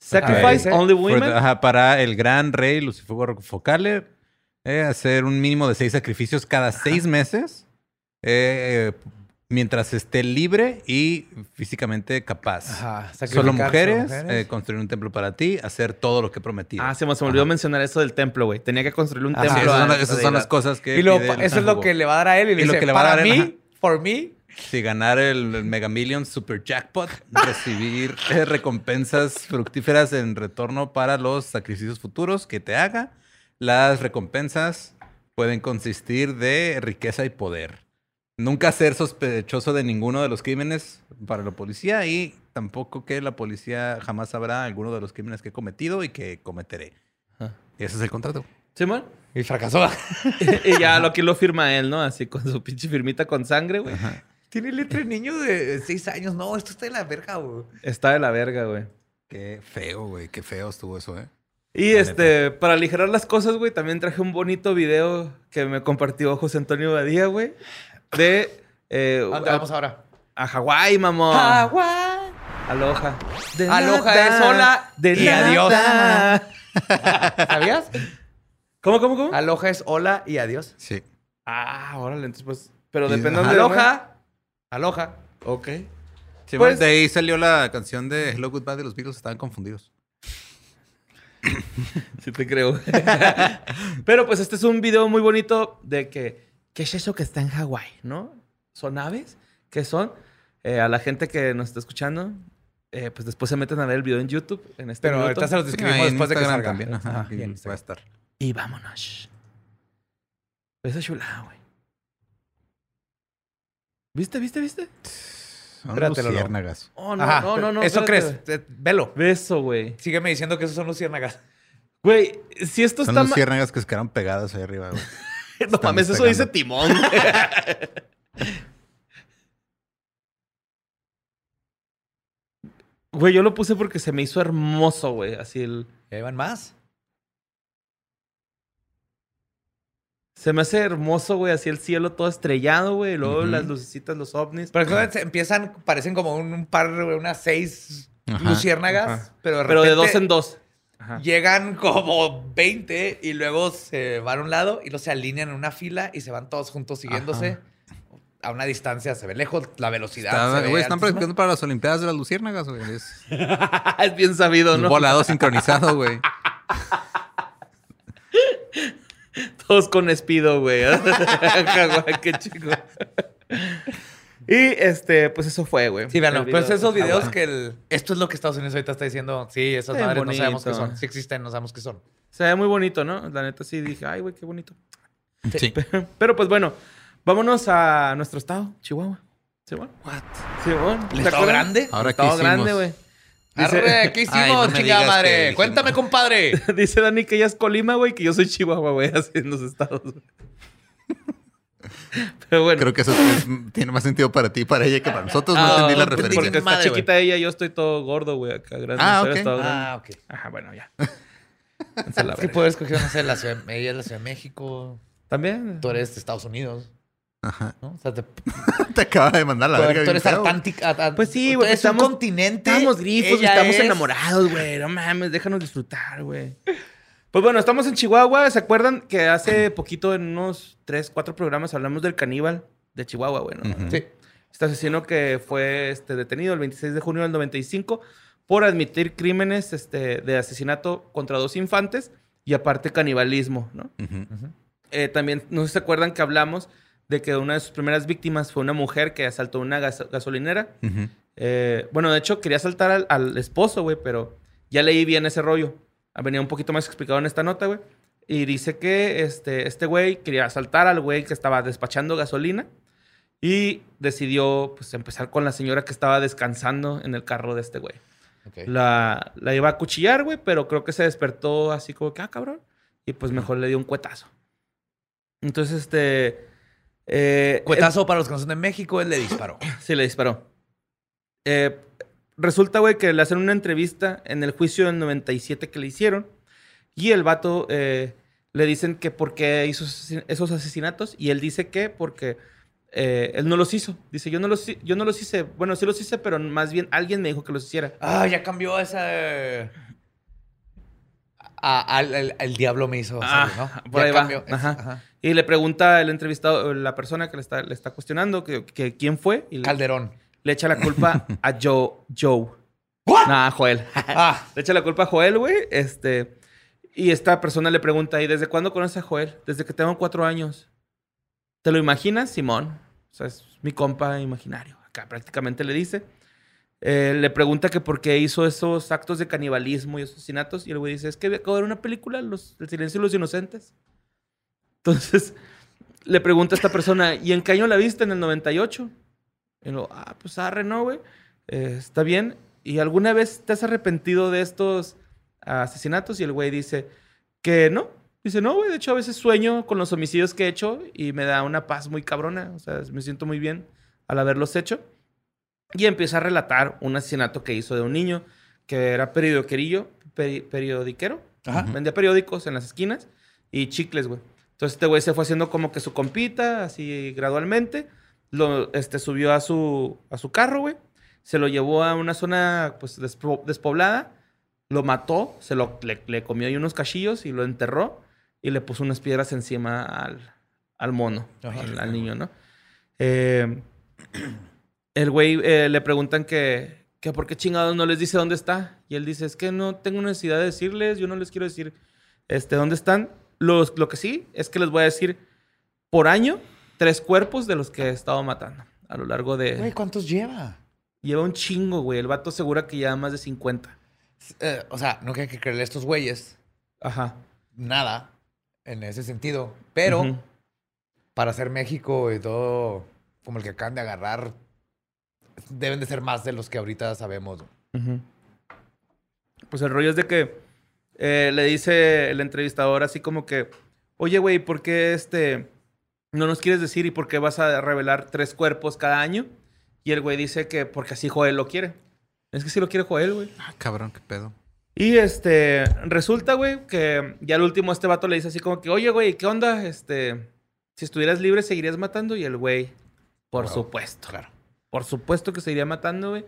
B: Sacrifice
C: ver.
B: only women.
D: the- ajá, para el gran rey Lucifugo Focale, eh, hacer un mínimo de seis sacrificios cada seis meses, eh, mientras esté libre y físicamente capaz.
C: Ajá.
D: Solo mujeres,
C: solo
D: eh, construir un templo para ti, hacer todo lo que prometí.
B: Ah, se me, se me olvidó mencionar eso del templo, güey. Tenía que construir un
C: Ajá,
B: templo.
D: esas son,
B: a
D: esas son las cosas que.
C: Y pa- eso es lo que le va a dar a él. Y, le
D: Y lo
C: dice,
D: que le va a
C: para
D: dar,
C: mí,
D: ajá.
C: for me,
D: Si ganar el, Mega Millions Super Jackpot, recibir eh, recompensas fructíferas en retorno para los sacrificios futuros que te haga. Las recompensas pueden consistir de riqueza y poder. Nunca ser sospechoso de ninguno de los crímenes para la policía y tampoco que la policía jamás sabrá alguno de los crímenes que he cometido y que cometeré.
B: Ajá.
D: Y ese es el contrato.
B: Simón.
C: y fracasó.
B: y ya lo que lo firma él, ¿no? Así con su pinche firmita con sangre, güey.
C: Tiene letra de niño de 6 años. No, esto está de la verga, güey.
B: Está de la verga, güey.
D: Qué feo, güey. Qué feo estuvo eso, ¿eh?
B: Y
D: La
B: este, para aligerar las cosas, güey, también traje un bonito video que me compartió José Antonio Badía, güey. De. Eh,
C: ¿A dónde
B: a,
C: vamos ahora?
B: a Hawái, mamón.
C: Agua.
B: Aloha. De
C: Aloha
B: nada,
C: es hola
B: de
C: y adiós. ¿Sabías?
B: ¿Cómo, cómo, cómo?
C: Aloha es hola y adiós.
D: Sí.
B: Ah, órale, entonces pues. Pero depende de
C: Aloha. Aloha.
B: Ok.
D: Sí,
B: Pues-
D: de ahí salió la canción de Hello Goodbye de los Beatles. Estaban confundidos.
B: Sí te creo. Pero pues este es un video muy bonito de que, ¿qué es eso que está en Hawái, no? ¿Son aves? ¿Qué son? Eh, a la gente que nos está escuchando, eh, pues después se meten a ver el video en YouTube. En este
C: Pero
B: minuto.
C: ahorita se los describimos
D: en
C: después de que salga.
D: también. Ajá,
C: Ajá,
D: aquí
C: y en
D: va a estar.
B: Y vámonos. Esa chulada, güey. ¿Viste, viste, viste?
D: Son
C: Espérate, Lolo.
D: luciérnagas.
B: Oh, no,
C: Ajá,
B: no, no, no.
C: Eso
B: espérate,
C: crees. Eh, Velo.
B: Beso, güey.
C: Sígueme diciendo que esos son luciérnagas.
B: Güey, si esto
D: Son
B: está... ma-
D: luciérnagas que se quedaron pegadas ahí arriba, güey.
B: No
D: están
B: mames, eso
D: despegando.
B: dice timón. güey. Güey, yo lo puse porque se me hizo hermoso, güey. Así el...
C: ¿Ya iban más?
B: Se me hace hermoso, güey. Así el cielo todo estrellado, güey. Luego las lucecitas, los ovnis.
C: Pero es que se empiezan, parecen como un, un par, unas seis
D: Ajá,
C: luciérnagas.
B: ajá.
C: Pero de
B: Pero de
C: repente
B: dos en dos. Ajá.
C: Llegan como 20 y luego se van a un lado y luego se alinean en una fila y se van todos juntos siguiéndose. A una distancia se ve lejos, la velocidad.
D: Está-
C: se ve
D: güey, están practicando para las Olimpiadas de las luciérnagas, güey. Es
B: es bien sabido,
D: un
B: ¿no?
D: volado sincronizado, güey.
B: Todos con espido, güey. Qué chico. Y este, pues eso fue, güey.
C: Sí.
B: El
C: Pues
B: video.
C: esos videos que el... Esto es lo que Estados Unidos ahorita está diciendo. Sí, esas madres no sabemos qué son. Sí existen, no sabemos qué son.
B: Se ve muy bonito, ¿no? La neta sí dije, ay, güey, qué bonito.
D: Sí.
B: Pero pues bueno, vámonos a nuestro estado, Chihuahua. ¿Simón?
D: What?
B: ¿Simón?
C: ¿El
B: ¿Te
C: estado grande?
D: Ahora,
B: Estado
D: ¿qué hicimos?
B: grande, güey. Dice,
C: Arre, ¿qué hicimos,
D: Ay, no
C: chingada madre?
D: que.
C: Cuéntame, compadre.
B: dice Dani que ella es Colima, güey, que yo soy Chihuahua, güey, así en los estados. Pero bueno.
D: Creo que eso es- tiene más sentido para ti y para ella que para nosotros. No
C: Ah,
D: entendí la
C: porque
D: referencia.
B: Porque está
C: Madre,
B: chiquita ella, yo estoy todo gordo, güey, acá grande.
D: Ah,
B: Ustedes
D: ok.
B: todo grande.
C: Ah, ok.
B: Ajá, bueno, ya. La
C: que
B: verga.
C: puedes escoger, no sé, la ciudad, ella es la Ciudad de México,
B: También.
C: tú eres de Estados Unidos,
D: Ajá.
C: ¿no? O sea, te,
D: Te acaba de mandar la
C: tú
D: verga.
C: eres
D: feo.
C: Atlántica.
B: Pues sí,
C: tú
B: güey,
C: eres
B: estamos-
C: un continente.
B: Estamos grifos, estamos
C: es-
B: enamorados, güey. No mames, déjanos disfrutar, güey. Pues bueno, estamos en Chihuahua. ¿Se acuerdan que hace poquito, en unos tres, cuatro programas, hablamos del caníbal de Chihuahua, güey? ¿no?
C: Sí.
B: Este asesino que fue este, detenido el 26 de junio del 95 por admitir crímenes este, de asesinato contra dos infantes y aparte canibalismo, ¿no? Eh, también, no sé si se acuerdan que hablamos de que una de sus primeras víctimas fue una mujer que asaltó una gas- gasolinera. Eh, bueno, de hecho, quería asaltar al, al esposo, güey, pero ya leí bien ese rollo. Ah, Venía un poquito más explicado en esta nota, güey. Y dice que este, este güey quería asaltar al güey que estaba despachando gasolina y decidió pues, empezar con la señora que estaba descansando en el carro de este güey. La, la iba a cuchillar, güey, pero creo que se despertó así como que, ah, cabrón. Y pues mejor le dio un cuetazo. Entonces, este... eh,
C: Cuetazo para los que no son de México, él le disparó.
B: Sí, le disparó. Eh, resulta, güey, que le hacen una entrevista en el juicio del 97 que le hicieron. Y el vato eh, le dicen que por qué hizo esos asesinatos. Y él dice que porque eh, él no los hizo. Dice, yo no los, yo no los hice. Bueno, sí los hice, pero más bien alguien me dijo que los hiciera.
C: Ah, ya cambió esa. Al- al- el diablo me hizo
B: Ah,
C: ¿no?
B: por ahí va.
C: cambió. Es-
B: Ajá.
C: ajá.
B: Y le pregunta el entrevistado, la persona que le está, le está cuestionando, que, que quién fue. Y le,
C: Calderón.
B: le echa la culpa a Joe. Joe. Nah, Joel.
C: Ah,
B: Le echa la culpa a Joel, güey. Este. Y esta persona le pregunta, ¿y desde cuándo conoces a Joel? Desde que tengo cuatro años. ¿Te lo imaginas, Simón? O sea, es mi compa imaginario. Acá prácticamente le dice. Eh, le pregunta que por qué hizo esos actos de canibalismo y asesinatos. Y el güey dice, es que acabo de ver una película, los, El silencio de los inocentes. Entonces, le pregunta a esta persona, ¿y en qué año la viste? En el 98. Y lo, ah, pues arre, ¿no, güey? Eh, está bien. ¿Y alguna vez te has arrepentido de estos asesinatos? Y el güey dice que no. Dice, no, güey, de hecho a veces sueño con los homicidios que he hecho y me da una paz muy cabrona. O sea, me siento muy bien al haberlos hecho. Y empieza a relatar un asesinato que hizo de un niño que era periodiquerillo, peri- periodiquero.
C: Ajá.
B: Vendía periódicos en las esquinas y chicles, güey. Entonces este güey se fue haciendo como que su compita, así gradualmente. Lo este, subió a su, a su carro, güey. Se lo llevó a una zona pues despo- despoblada. Lo mató, se lo, le, le comió ahí unos cachillos y lo enterró. Y le puso unas piedras encima al, al mono,
C: Ajá.
B: al, al niño, ¿no? Eh, el güey eh, le preguntan que, que por qué chingados no les dice dónde está. Y él dice, es que no tengo necesidad de decirles, yo no les quiero decir este, dónde están. Los, lo que sí es que les voy a decir por año tres cuerpos de los que he estado matando a lo largo de...
C: güey, ¿cuántos lleva?
B: Lleva un chingo, güey. El vato asegura que lleva más de 50.
C: Eh, o sea, no hay que creerle a estos güeyes
B: Ajá.
C: nada en ese sentido. Pero para ser México y todo como el que acaban de agarrar, deben de ser más de los que ahorita sabemos.
B: Pues el rollo es de que eh, le dice el entrevistador así como que, oye, güey, ¿por qué este no nos quieres decir y por qué vas a revelar tres cuerpos cada año? Y el güey dice que porque así Joel lo quiere. Es que sí lo quiere Joel, güey.
D: Ah, cabrón, qué pedo.
B: Y este, resulta, güey, que ya al último este vato le dice así como que, oye, güey, ¿qué onda? Este, si estuvieras libre, ¿seguirías matando? Y el güey, por
C: Wow.
B: supuesto.
C: Claro.
B: Por supuesto que seguiría matando, güey.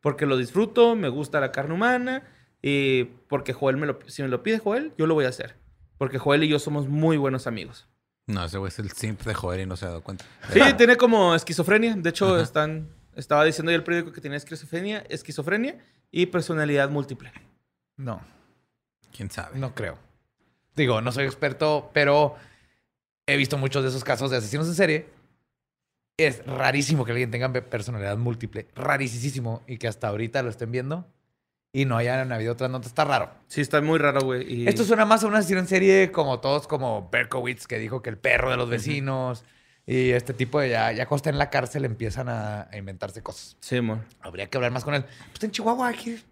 B: Porque lo disfruto, me gusta la carne humana. Y porque Joel me lo... Si me lo pide Joel, yo lo voy a hacer. Porque Joel y yo somos muy buenos amigos.
D: No, ese güey es el simp de joder y no se ha dado cuenta.
B: Sí, tiene como esquizofrenia. De hecho,
D: Ajá.
B: están... Estaba diciendo ahí el periódico que tenía esquizofrenia, esquizofrenia y personalidad múltiple.
C: No,
D: ¿Quién sabe?
C: no creo. Digo, no soy experto, pero he visto muchos de esos casos de asesinos en serie. Es rarísimo que alguien tenga pe- personalidad múltiple. Rarísimo. Y que hasta ahorita lo estén viendo y no hayan habido otras notas. Está raro.
B: Sí, está muy raro, güey. y-
C: Esto suena más a un asesino en serie como todos, como Berkowitz, que dijo que el perro de los vecinos. Y este tipo de ya, ya cuando está en la cárcel empiezan a, a inventarse cosas.
B: Sí, amor.
C: Habría que hablar más con él. Pues está en Chihuahua aquí.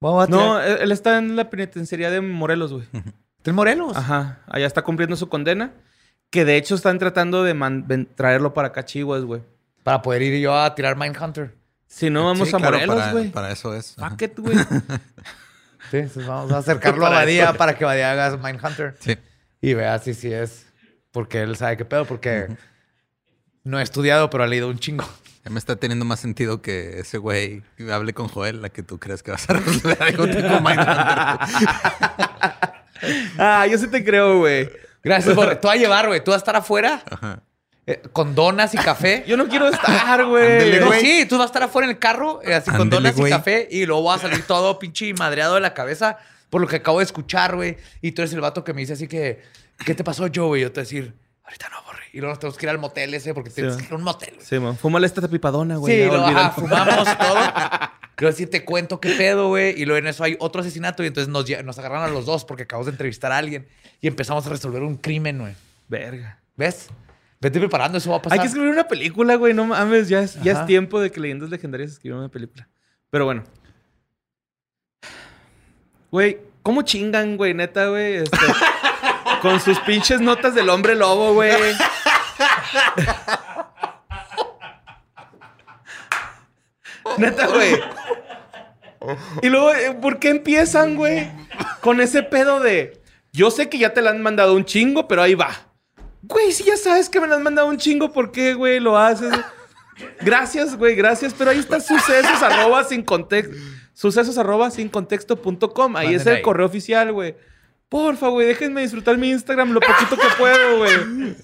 C: Vamos a
B: No, él él está en la penitenciaría de Morelos, güey.
C: ¿Está en Morelos?
B: Ajá. Allá está cumpliendo su condena. Que de hecho están tratando de traerlo para acá, Chihuas, güey.
C: Para poder ir yo a tirar Mindhunter.
B: Si no, vamos
D: Sí,
B: a
D: claro,
B: Morelos,
D: para-
B: güey.
D: Para, eso es.
B: Fuck it, güey.
C: Sí, entonces vamos a acercarlo a
B: Para
C: Badía
B: eso.
C: para que Badía haga Mindhunter.
D: Sí.
C: Y vea si sí es. Porque él sabe qué pedo, porque no he estudiado, pero ha leído un chingo.
D: Ya me está teniendo más sentido que ese güey hable con Joel, la que tú crees que vas a resolver algo tipo Mindhunter.
B: ah, yo sí te creo, güey.
C: Gracias por. Tú vas a llevar, güey. Tú vas a estar afuera
D: Ajá.
C: eh, con donas y café.
B: Yo no quiero estar, güey.
C: No, sí, tú vas a estar afuera en el carro, eh, así con donas y café, y luego vas a salir todo pinche madreado de la cabeza por lo que acabo de escuchar, güey. Y tú eres el vato que me dice así que, ¿qué te pasó, yo, güey? Yo te voy a decir, ahorita no, borre. Y luego nos tenemos que ir al motel ese porque tienes
B: Sí.
C: que ir a un motel, güey.
B: Sí, man. Fúmale esta pipadona, güey.
C: Sí,
B: olvídalo.
C: ajá, fumamos y todo. Luego sí te cuento qué pedo, güey. Y luego en eso hay otro asesinato y entonces nos, nos agarraron a los dos porque acabamos de entrevistar a alguien y empezamos a resolver un crimen, güey.
B: Verga.
C: ¿Ves? Vete preparando, eso va a pasar.
B: Hay que escribir una película, güey. No mames, ya es, ya es tiempo de que Leyendas Legendarias escriban una película. Pero bueno. Güey, ¿cómo chingan, güey? Neta, güey. Este, con sus pinches notas del hombre lobo, güey. Neta, güey. Y luego, eh, ¿por qué empiezan, güey? Con ese pedo de. Yo sé que ya te la han mandado un chingo, pero ahí va. Güey, si ya sabes que me la han mandado un chingo, ¿por qué, güey? Lo haces. Gracias, güey, gracias. Pero ahí está sucesos arroba sin contexto. Sucesos arroba sin contexto punto com. Ahí es
C: Manden
B: el
C: ahí.
B: correo oficial, güey. Porfa, güey, déjenme disfrutar mi Instagram lo poquito que puedo, güey.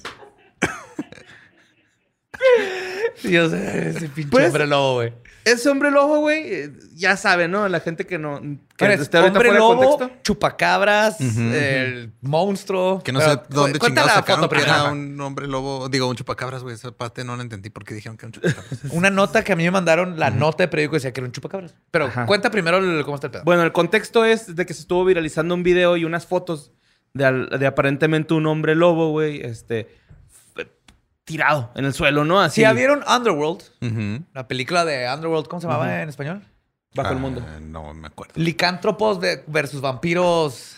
C: Sé, ese pinche
B: Pues-
C: hombre lobo, güey.
B: Ese hombre lobo, güey, eh, ya sabe, ¿no? La gente que no. Que
C: Eres
B: esté ahorita
C: hombre
B: fuera de
C: lobo,
B: contexto.
C: chupacabras,
D: Ujú,
C: el monstruo.
D: Que no
C: Pero,
D: sé dónde chingados sacaron
C: foto
D: que era un hombre lobo. Digo, un chupacabras, güey. Esa parte no la entendí porque dijeron que era un chupacabras.
C: Una nota que a mí me mandaron, la nota de periódico decía que era un chupacabras. Pero
B: Ajá.
C: cuenta primero el- cómo está el pedo.
B: Bueno, el contexto es de que se estuvo viralizando un video y unas fotos de, de aparentemente un hombre lobo, güey, este, tirado en el suelo, ¿no? Así,
C: Si ya vieron Underworld, la película de Underworld, ¿cómo se llamaba en español?
B: bajo el
D: Ah,
B: mundo.
D: No me acuerdo.
C: Licántropos de- versus vampiros.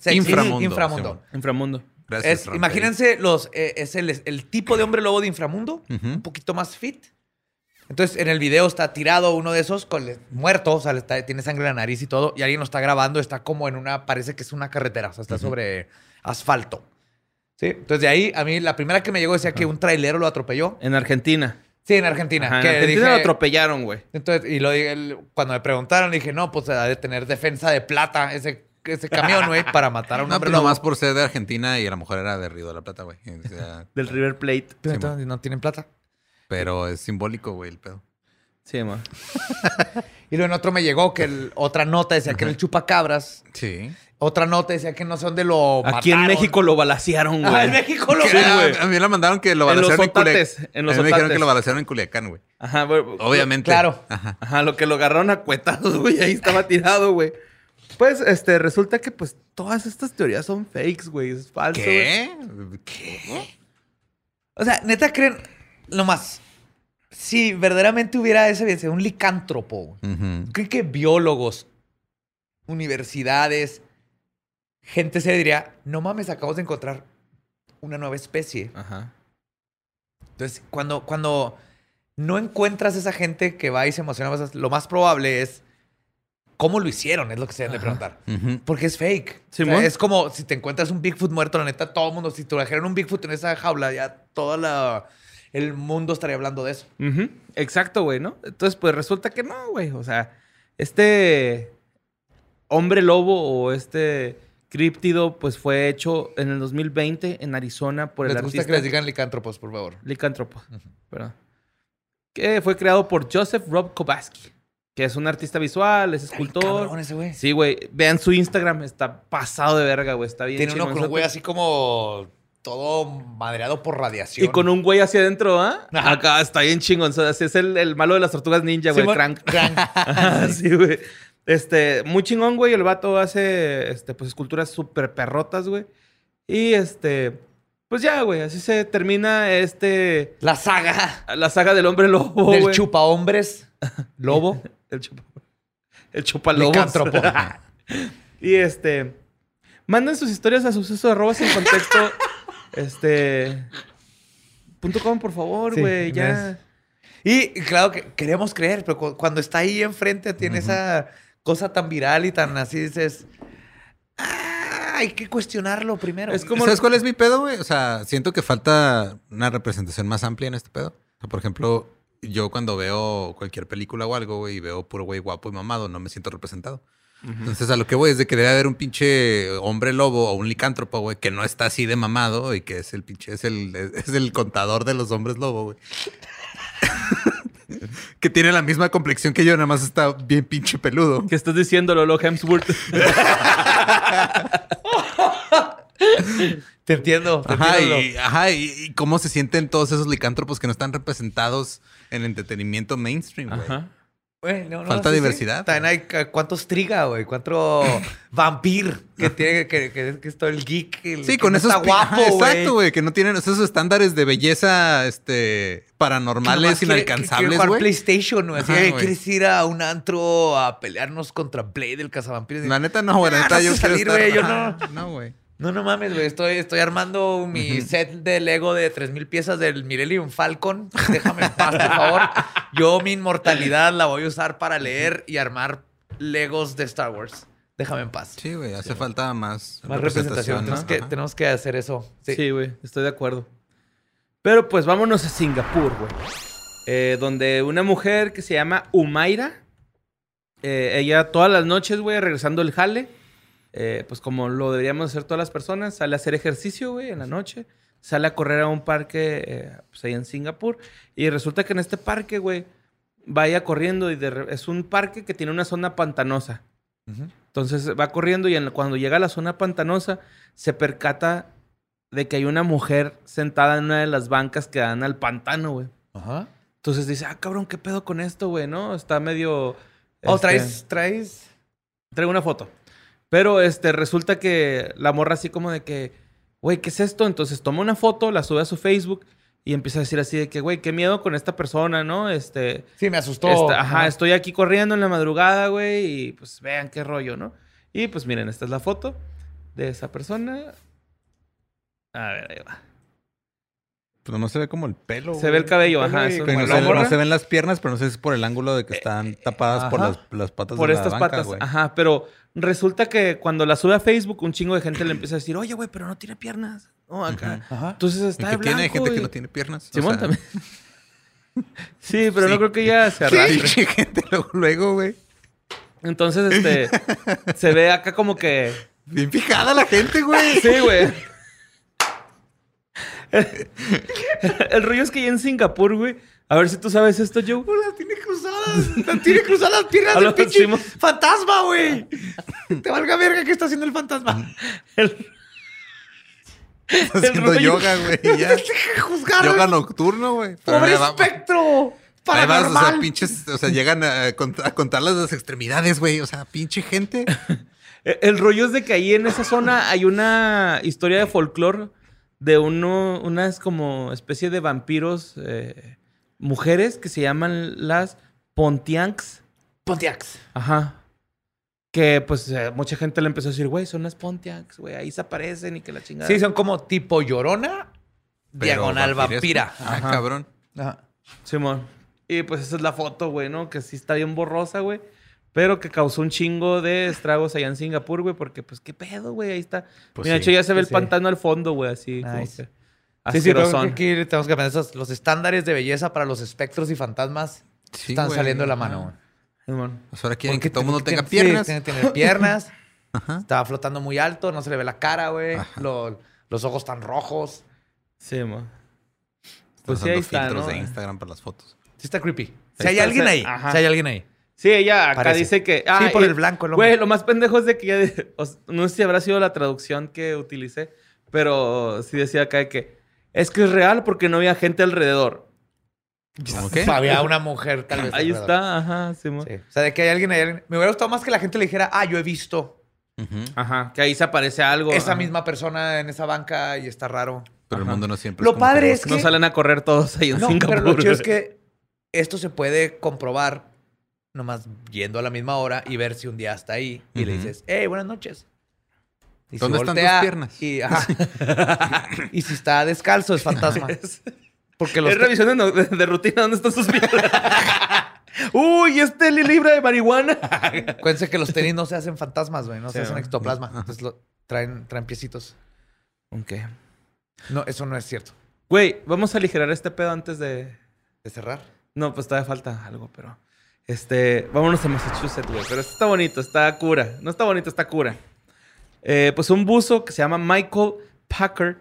C: Sexy.
D: Inframundo,
C: Inframundo.
B: Inframundo.
D: Gracias.
C: Es-
D: Ron
C: imagínense los, eh, es el, el tipo de hombre lobo de inframundo, un poquito más fit. Entonces, en el video está tirado uno de esos con, muerto, o sea, le está- tiene sangre en la nariz y todo, y alguien lo está grabando, está como en una, parece que es una carretera, o sea, está sobre asfalto. ¿Sí? Entonces, de ahí, a mí la primera que me llegó decía que un trailero lo atropelló.
B: En Argentina.
C: Sí, en Argentina.
B: Ajá, en
C: que
B: Argentina
C: dije-
B: lo atropellaron, güey.
C: entonces, y lo, el- cuando me preguntaron, dije, no, pues ha de tener defensa de plata ese, ese camión, güey, para matar a un
D: No,
C: hombre
D: nomás por ser de Argentina y la mujer era de Río de la Plata, güey. O sea,
B: Del River Plate.
C: Pero
D: Sí,
C: entonces, no tienen plata.
D: pero es simbólico, güey, el pedo.
B: Sí, ma.
C: Y luego en otro me llegó que el- otra nota decía que era el chupacabras.
D: Sí.
C: Otra nota decía que no sé dónde lo
B: Aquí en. México lo balacearon, güey.
C: Ah, en México lo
B: güey.
D: a mí la mandaron que lo balacearon en, Culiacán.
B: otates, en los
D: A mí me dijeron que lo balacearon en Culiacán, güey.
B: Ajá, güey.
D: Obviamente.
C: Claro.
D: Ajá.
B: Ajá, lo que lo agarraron a cuetados, güey. Ahí estaba tirado, güey. Pues, este, resulta que, pues, todas estas teorías son fakes, güey. Es falso, güey.
D: ¿Qué? ¿Qué?
C: O sea, neta creen lo más. Si verdaderamente hubiera ese un licántropo, güey.
D: Ujú.
C: ¿creen que biólogos, universidades, gente se diría, no mames, acabamos de encontrar una nueva especie?
B: Ajá.
C: Entonces, cuando, cuando no encuentras esa gente que va y se emociona, lo más probable es cómo lo hicieron, es lo que se deben de preguntar. Porque es fake. O sea,
B: Simón.
C: es como si te encuentras un Bigfoot muerto, la neta, todo el mundo, si trajeran un Bigfoot en esa jaula, ya todo la, el mundo estaría hablando de eso.
B: Exacto, güey, ¿no? Entonces, pues resulta que no, güey. O sea, este hombre lobo o este críptido, pues fue hecho en el 2020 en Arizona por el
C: Les gusta
B: artista
C: que les digan licántropos, por favor.
B: licántropo, perdón. Que fue creado por Joseph Rob Kobaski, que es un artista visual, es escultor.
C: Cabrón ese güey.
B: Sí, güey. Vean su Instagram, está pasado de verga, güey. Está bien
C: Tiene uno con un güey así como todo madreado por radiación.
B: Y con un güey hacia adentro, ¿ah? Acá está bien chingón. O sea, es el, el malo de las tortugas ninja, güey. Crank.
C: Crank.
B: Sí, güey. Este, muy chingón, güey. El vato hace, este, pues, esculturas súper perrotas, güey. Y, este, pues ya, güey. Así se termina, este,
C: La saga
B: la saga del hombre lobo,
C: del
B: güey.
C: chupa hombres, lobo,
B: El chupa... El chupa y, este, manden sus historias a suceso arroba sin contexto Este. Punto com, por favor,
C: Sí,
B: güey. ya.
C: es- Y claro que queremos creer, pero cu- cuando está ahí enfrente tiene esa cosa tan viral y tan así, dices, "Ah, hay que cuestionarlo primero.
B: Es como-
D: ¿Sabes cuál es mi pedo, güey? O sea, siento que falta una representación más amplia en este pedo. O sea, por ejemplo, yo cuando veo cualquier película o algo, güey, y veo puro güey guapo y mamado, no me siento representado. Entonces, a lo que voy es de que debe haber un pinche hombre lobo o un licántropo, güey, que no está así de mamado y que es el pinche, es el, es el contador de los hombres lobo, güey. Que tiene la misma complexión que yo, nada más está bien pinche peludo.
B: ¿Qué estás diciendo, Lolo Hemsworth?
C: Te entiendo. te
D: Ajá
C: entiendo.
D: y, ajá, y, y cómo se sienten todos esos licántropos que no están representados en el entretenimiento mainstream, güey.
B: Ajá.
C: Güey, no, no,
D: Falta diversidad,
C: También hay ca- cuántos triga, güey. Cuánto vampir que tiene, que, que, que es todo el geek. el
D: Sí,
C: que
D: con
C: no
D: esos
C: está guapo, güey.
D: Exacto, güey, que no tienen esos estándares de belleza este
C: Que
D: paranormales inalcanzables,
C: jugar
D: güey.
C: PlayStation, güey. Así,
D: Ajá,
C: "Ey,
D: güey.
C: ¿quieres ir a un antro a pelearnos contra Blade, el cazavampiros?
D: La neta no, güey, la
C: Ah,
D: neta
C: no
D: yo
C: sé
D: quiero
C: salir,
D: estar-
C: güey, yo
D: Ajá, No, güey.
C: No, no mames, güey. Estoy, estoy armando mi set de Lego de 3000 piezas del Millennium Falcon. Déjame en paz, por favor. Yo mi inmortalidad la voy a usar para leer y armar Legos de Star Wars. Déjame en paz.
D: Sí, güey, hace falta más,
C: Más representación. Tenemos,
D: ¿no?
C: que, tenemos que hacer eso. Sí.
B: Sí, güey, estoy de acuerdo. Pero pues vámonos a Singapur, güey. Eh, donde una mujer que se llama Umaira, eh, ella todas las noches, güey, regresando el jale, eh, pues como lo deberíamos hacer todas las personas, sale a hacer ejercicio, güey, en la noche, sale a correr a un parque, eh, pues ahí en Singapur, y resulta que en este parque, güey, vaya corriendo y de es un parque que tiene una zona pantanosa. Entonces va corriendo y en- cuando llega a la zona pantanosa se percata de que hay una mujer sentada en una de las bancas que dan al pantano, güey.
C: Ajá.
B: Entonces dice, ah, cabrón, ¿qué pedo con esto, güey? ¿No? Está medio...
C: Oh,
B: este,
C: traes, traes.
B: Traigo una foto. Pero este, resulta que la morra así como de que, güey, ¿qué es esto? Entonces toma una foto, la sube a su Facebook y empieza a decir así de que, güey, qué miedo con esta persona, ¿no? Este...
C: Sí, me asustó.
B: Este, ajá, estoy aquí corriendo en la madrugada, güey, y pues vean qué rollo, ¿no? Y pues miren, esta es la foto de esa persona. A ver, ahí va.
D: Pues nomás se ve como el pelo.
B: Se ve el cabello, ajá.
D: no, se,
B: morra
D: no se ven las piernas, pero no sé si es por el ángulo de que están tapadas por las, las patas
B: por
D: de
B: estas
D: la banca,
B: patas.
D: güey.
B: Ajá, pero resulta que cuando la sube a Facebook, un chingo de gente le empieza a decir, oye, güey, pero no tiene piernas. No, acá.
C: Ajá.
B: Entonces
D: ¿Y
B: está de
D: tiene? Hay
B: blanco
D: gente que no tiene piernas. O
B: Simón
D: sea,
B: también. sí, pero no
D: Sí.
B: creo que ya se
D: Sí,
B: arrastre.
D: pinche gente luego, luego, güey.
B: Entonces, este, se ve acá como que
D: Bien fijada la gente, güey.
B: Sí, güey. El rollo es que ya en Singapur, güey. A ver si tú sabes esto, Joe.
C: Las tiene cruzadas. Las tiene cruzadas las piernas del pinche fantasma, güey. Te valga verga que está haciendo el fantasma.
B: El-
D: Está haciendo
B: rollo-
D: yoga, güey. Ya.
C: Juzgar.
D: yoga nocturno, güey.
C: Pobre espectro.
D: Ahí vas, o sea,
C: Paranormal.
D: pinches, o sea, llegan a, cont- a contar las extremidades, güey. O sea, pinche gente.
B: El, el rollo es de que ahí en esa zona hay una historia de folclore de uno, unas como especie de vampiros eh, mujeres que se llaman las Pontiacs.
C: Pontiacs.
B: Ajá. Que pues eh, mucha gente le empezó a decir, güey, son las Pontiacs, güey, ahí se aparecen y que la chingada.
C: Sí, son como tipo llorona,
D: pero
C: diagonal vampira.
D: Ah,
B: Ajá.
D: cabrón.
C: Ajá.
B: Simón. Y pues esa es la foto, güey, ¿no? Que sí está bien borrosa, güey. Pero que causó un chingo de estragos allá en Singapur, güey, porque pues qué pedo, güey, ahí está.
D: Pues
B: Mira, de
D: sí.
B: hecho ya se ve
C: Sí,
B: el
C: sí.
B: pantano al fondo, güey, así. como
C: Nice.
B: que
C: Sí, sí, creo que tenemos que aprender esos, los estándares de belleza para los espectros y fantasmas
D: Sí,
C: están
D: güey.
C: saliendo de la mano. güey.
D: Pues ahora quieren
C: Porque
D: que todo el mundo
C: tiene-
D: tenga piernas.
C: Sí, tiene que tener piernas.
D: Ajá.
C: Estaba flotando muy alto, no se le ve la cara, güey. Lo- los ojos tan rojos.
B: Simón.
D: Están
B: Pues sí,
D: usando
B: ahí está,
D: filtros
B: ¿no?
D: de Instagram para las fotos.
C: Sí está creepy. Si hay
B: está,
C: alguien ahí. Si hay alguien ahí.
B: Sí, ella acá
C: Parece.
B: dice que.
C: Sí, por el blanco, el.
B: Güey, lo más pendejo es de que ya. de- o s- no sé si habrá sido la traducción que utilicé, pero sí decía acá de que. Es que es real porque no había gente alrededor.
D: ¿Cómo qué?
C: Había una mujer tal vez.
B: Ahí
C: alrededor.
B: está, ajá, Simón.
C: Sí. O sea, de que hay alguien, hay alguien. Me hubiera gustado más que la gente le dijera, ah, yo he visto.
B: Ajá, que ahí se aparece algo.
C: esa
B: ajá.
C: misma persona en esa banca y está raro.
D: Pero el mundo no siempre
C: Lo padre
D: que
C: es
B: No
C: que-
B: salen a correr todos ahí en
C: No,
B: Singapur.
C: pero lo chido es que esto se puede comprobar nomás yendo a la misma hora y ver si un día está ahí y le dices, hey, buenas noches. Y
D: ¿Dónde
C: si
D: están tus piernas?
C: Y, ajá. y si está descalzo, es fantasma. Porque los
B: Es revisión de, no- de- de rutina. ¿Dónde están sus piernas? Uy, este li- libra de marihuana.
C: Acuérdense que los tenis no se hacen fantasmas, güey. No se hacen ectoplasma. Entonces lo- traen, traen piecitos.
B: ok.
C: No, eso no es cierto.
B: Güey, vamos a aligerar este pedo antes de...
C: ¿De cerrar?
B: No, pues todavía falta algo, pero... Este, vámonos a Massachusetts, güey. Pero esto está bonito, está cura. No está bonito, está cura. Eh, pues un buzo que se llama Michael Packard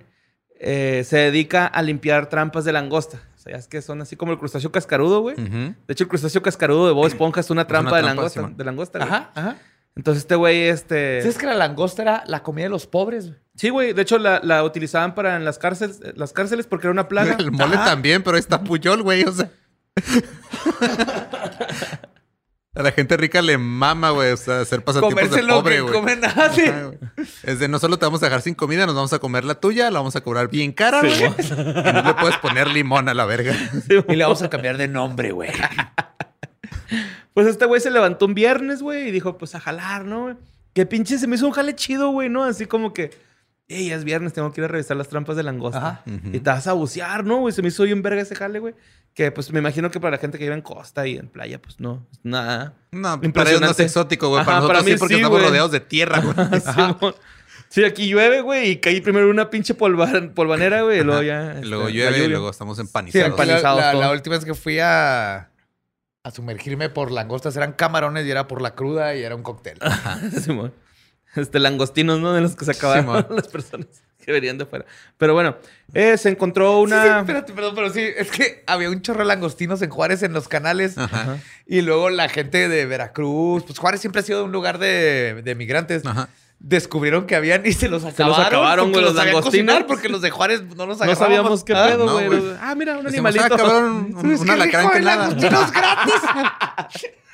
B: eh, se dedica a limpiar trampas de langosta. O sea, es que son así como el crustáceo cascarudo, güey. De hecho, el crustáceo cascarudo de Bob Esponja es una trampa, de
D: trampa,
B: langosta. De langosta, güey.
C: Ajá, ajá.
B: Entonces este güey, este...
C: ¿Sabes que la langosta era la comida de los pobres, güey?
B: Sí, güey. De hecho, la, la utilizaban para en las cárceles, las cárceles porque era una plaga.
D: El mole también, pero ahí está Puyol, güey. O sea. A la gente rica le mama, güey. O sea, hacer pasatiempos
C: Comerse
D: de
C: lo
D: pobre,
C: que.
D: Ajá, güey. Es de no solo te vamos a dejar sin comida, nos vamos a comer la tuya, la vamos a cobrar bien cara, güey. y no le puedes poner limón a la verga.
C: Y le vamos a cambiar de nombre, güey.
B: Pues este güey se levantó un viernes, güey, y dijo, pues a jalar, ¿no? Que pinche se me hizo un jale chido, güey, ¿no? Así como que, hey, es viernes, tengo que ir a revisar las trampas de langosta.
C: Ajá.
B: Y te vas a bucear, ¿no, güey? Se me hizo bien verga ese jale, güey. Que pues me imagino que para la gente que vive en costa y en playa, pues no, nada.
D: No, para ellos no es
B: Impresionante.
D: exótico, güey.
B: Ajá,
D: Para nosotros
B: para mí
D: sí, porque
B: sí,
D: estamos
B: güey.
D: rodeados de tierra, güey.
B: Sí, aquí llueve, güey, y caí primero en una pinche polva- polvanera, güey, y luego ya.
D: Y luego
B: este,
D: llueve
B: la
D: y luego estamos empanizados.
B: Sí, empanizados.
C: La, la- la última vez que fui a, a sumergirme por langostas eran camarones y era por la cruda y era un cóctel.
B: Simón. Este, langostinos, ¿no? De los que se acabaron
D: Simón.
B: las personas que venían de fuera. Pero bueno, eh, se encontró
C: Sí, sí,
B: una...
C: espérate, perdón, pero sí, es que había un chorro de langostinos en Juárez en los canales.
D: Ajá.
C: Y luego la gente de Veracruz, pues Juárez siempre ha sido un lugar de, de migrantes.
D: Ajá.
C: Describieron que habían y se los
B: los
C: acabaron.
B: acabaron,
C: porque
B: güey, los
C: sabían
B: langostinos.
C: cocinar, porque los de Juárez no los
B: no
C: agarrábamos.
B: sabíamos qué
C: Ah,
B: pedo,
D: no,
B: güey. ah, mira, un
D: Decimos,
B: animalito.
D: ah, cabrón, un,
C: Es
D: un
C: que gratis.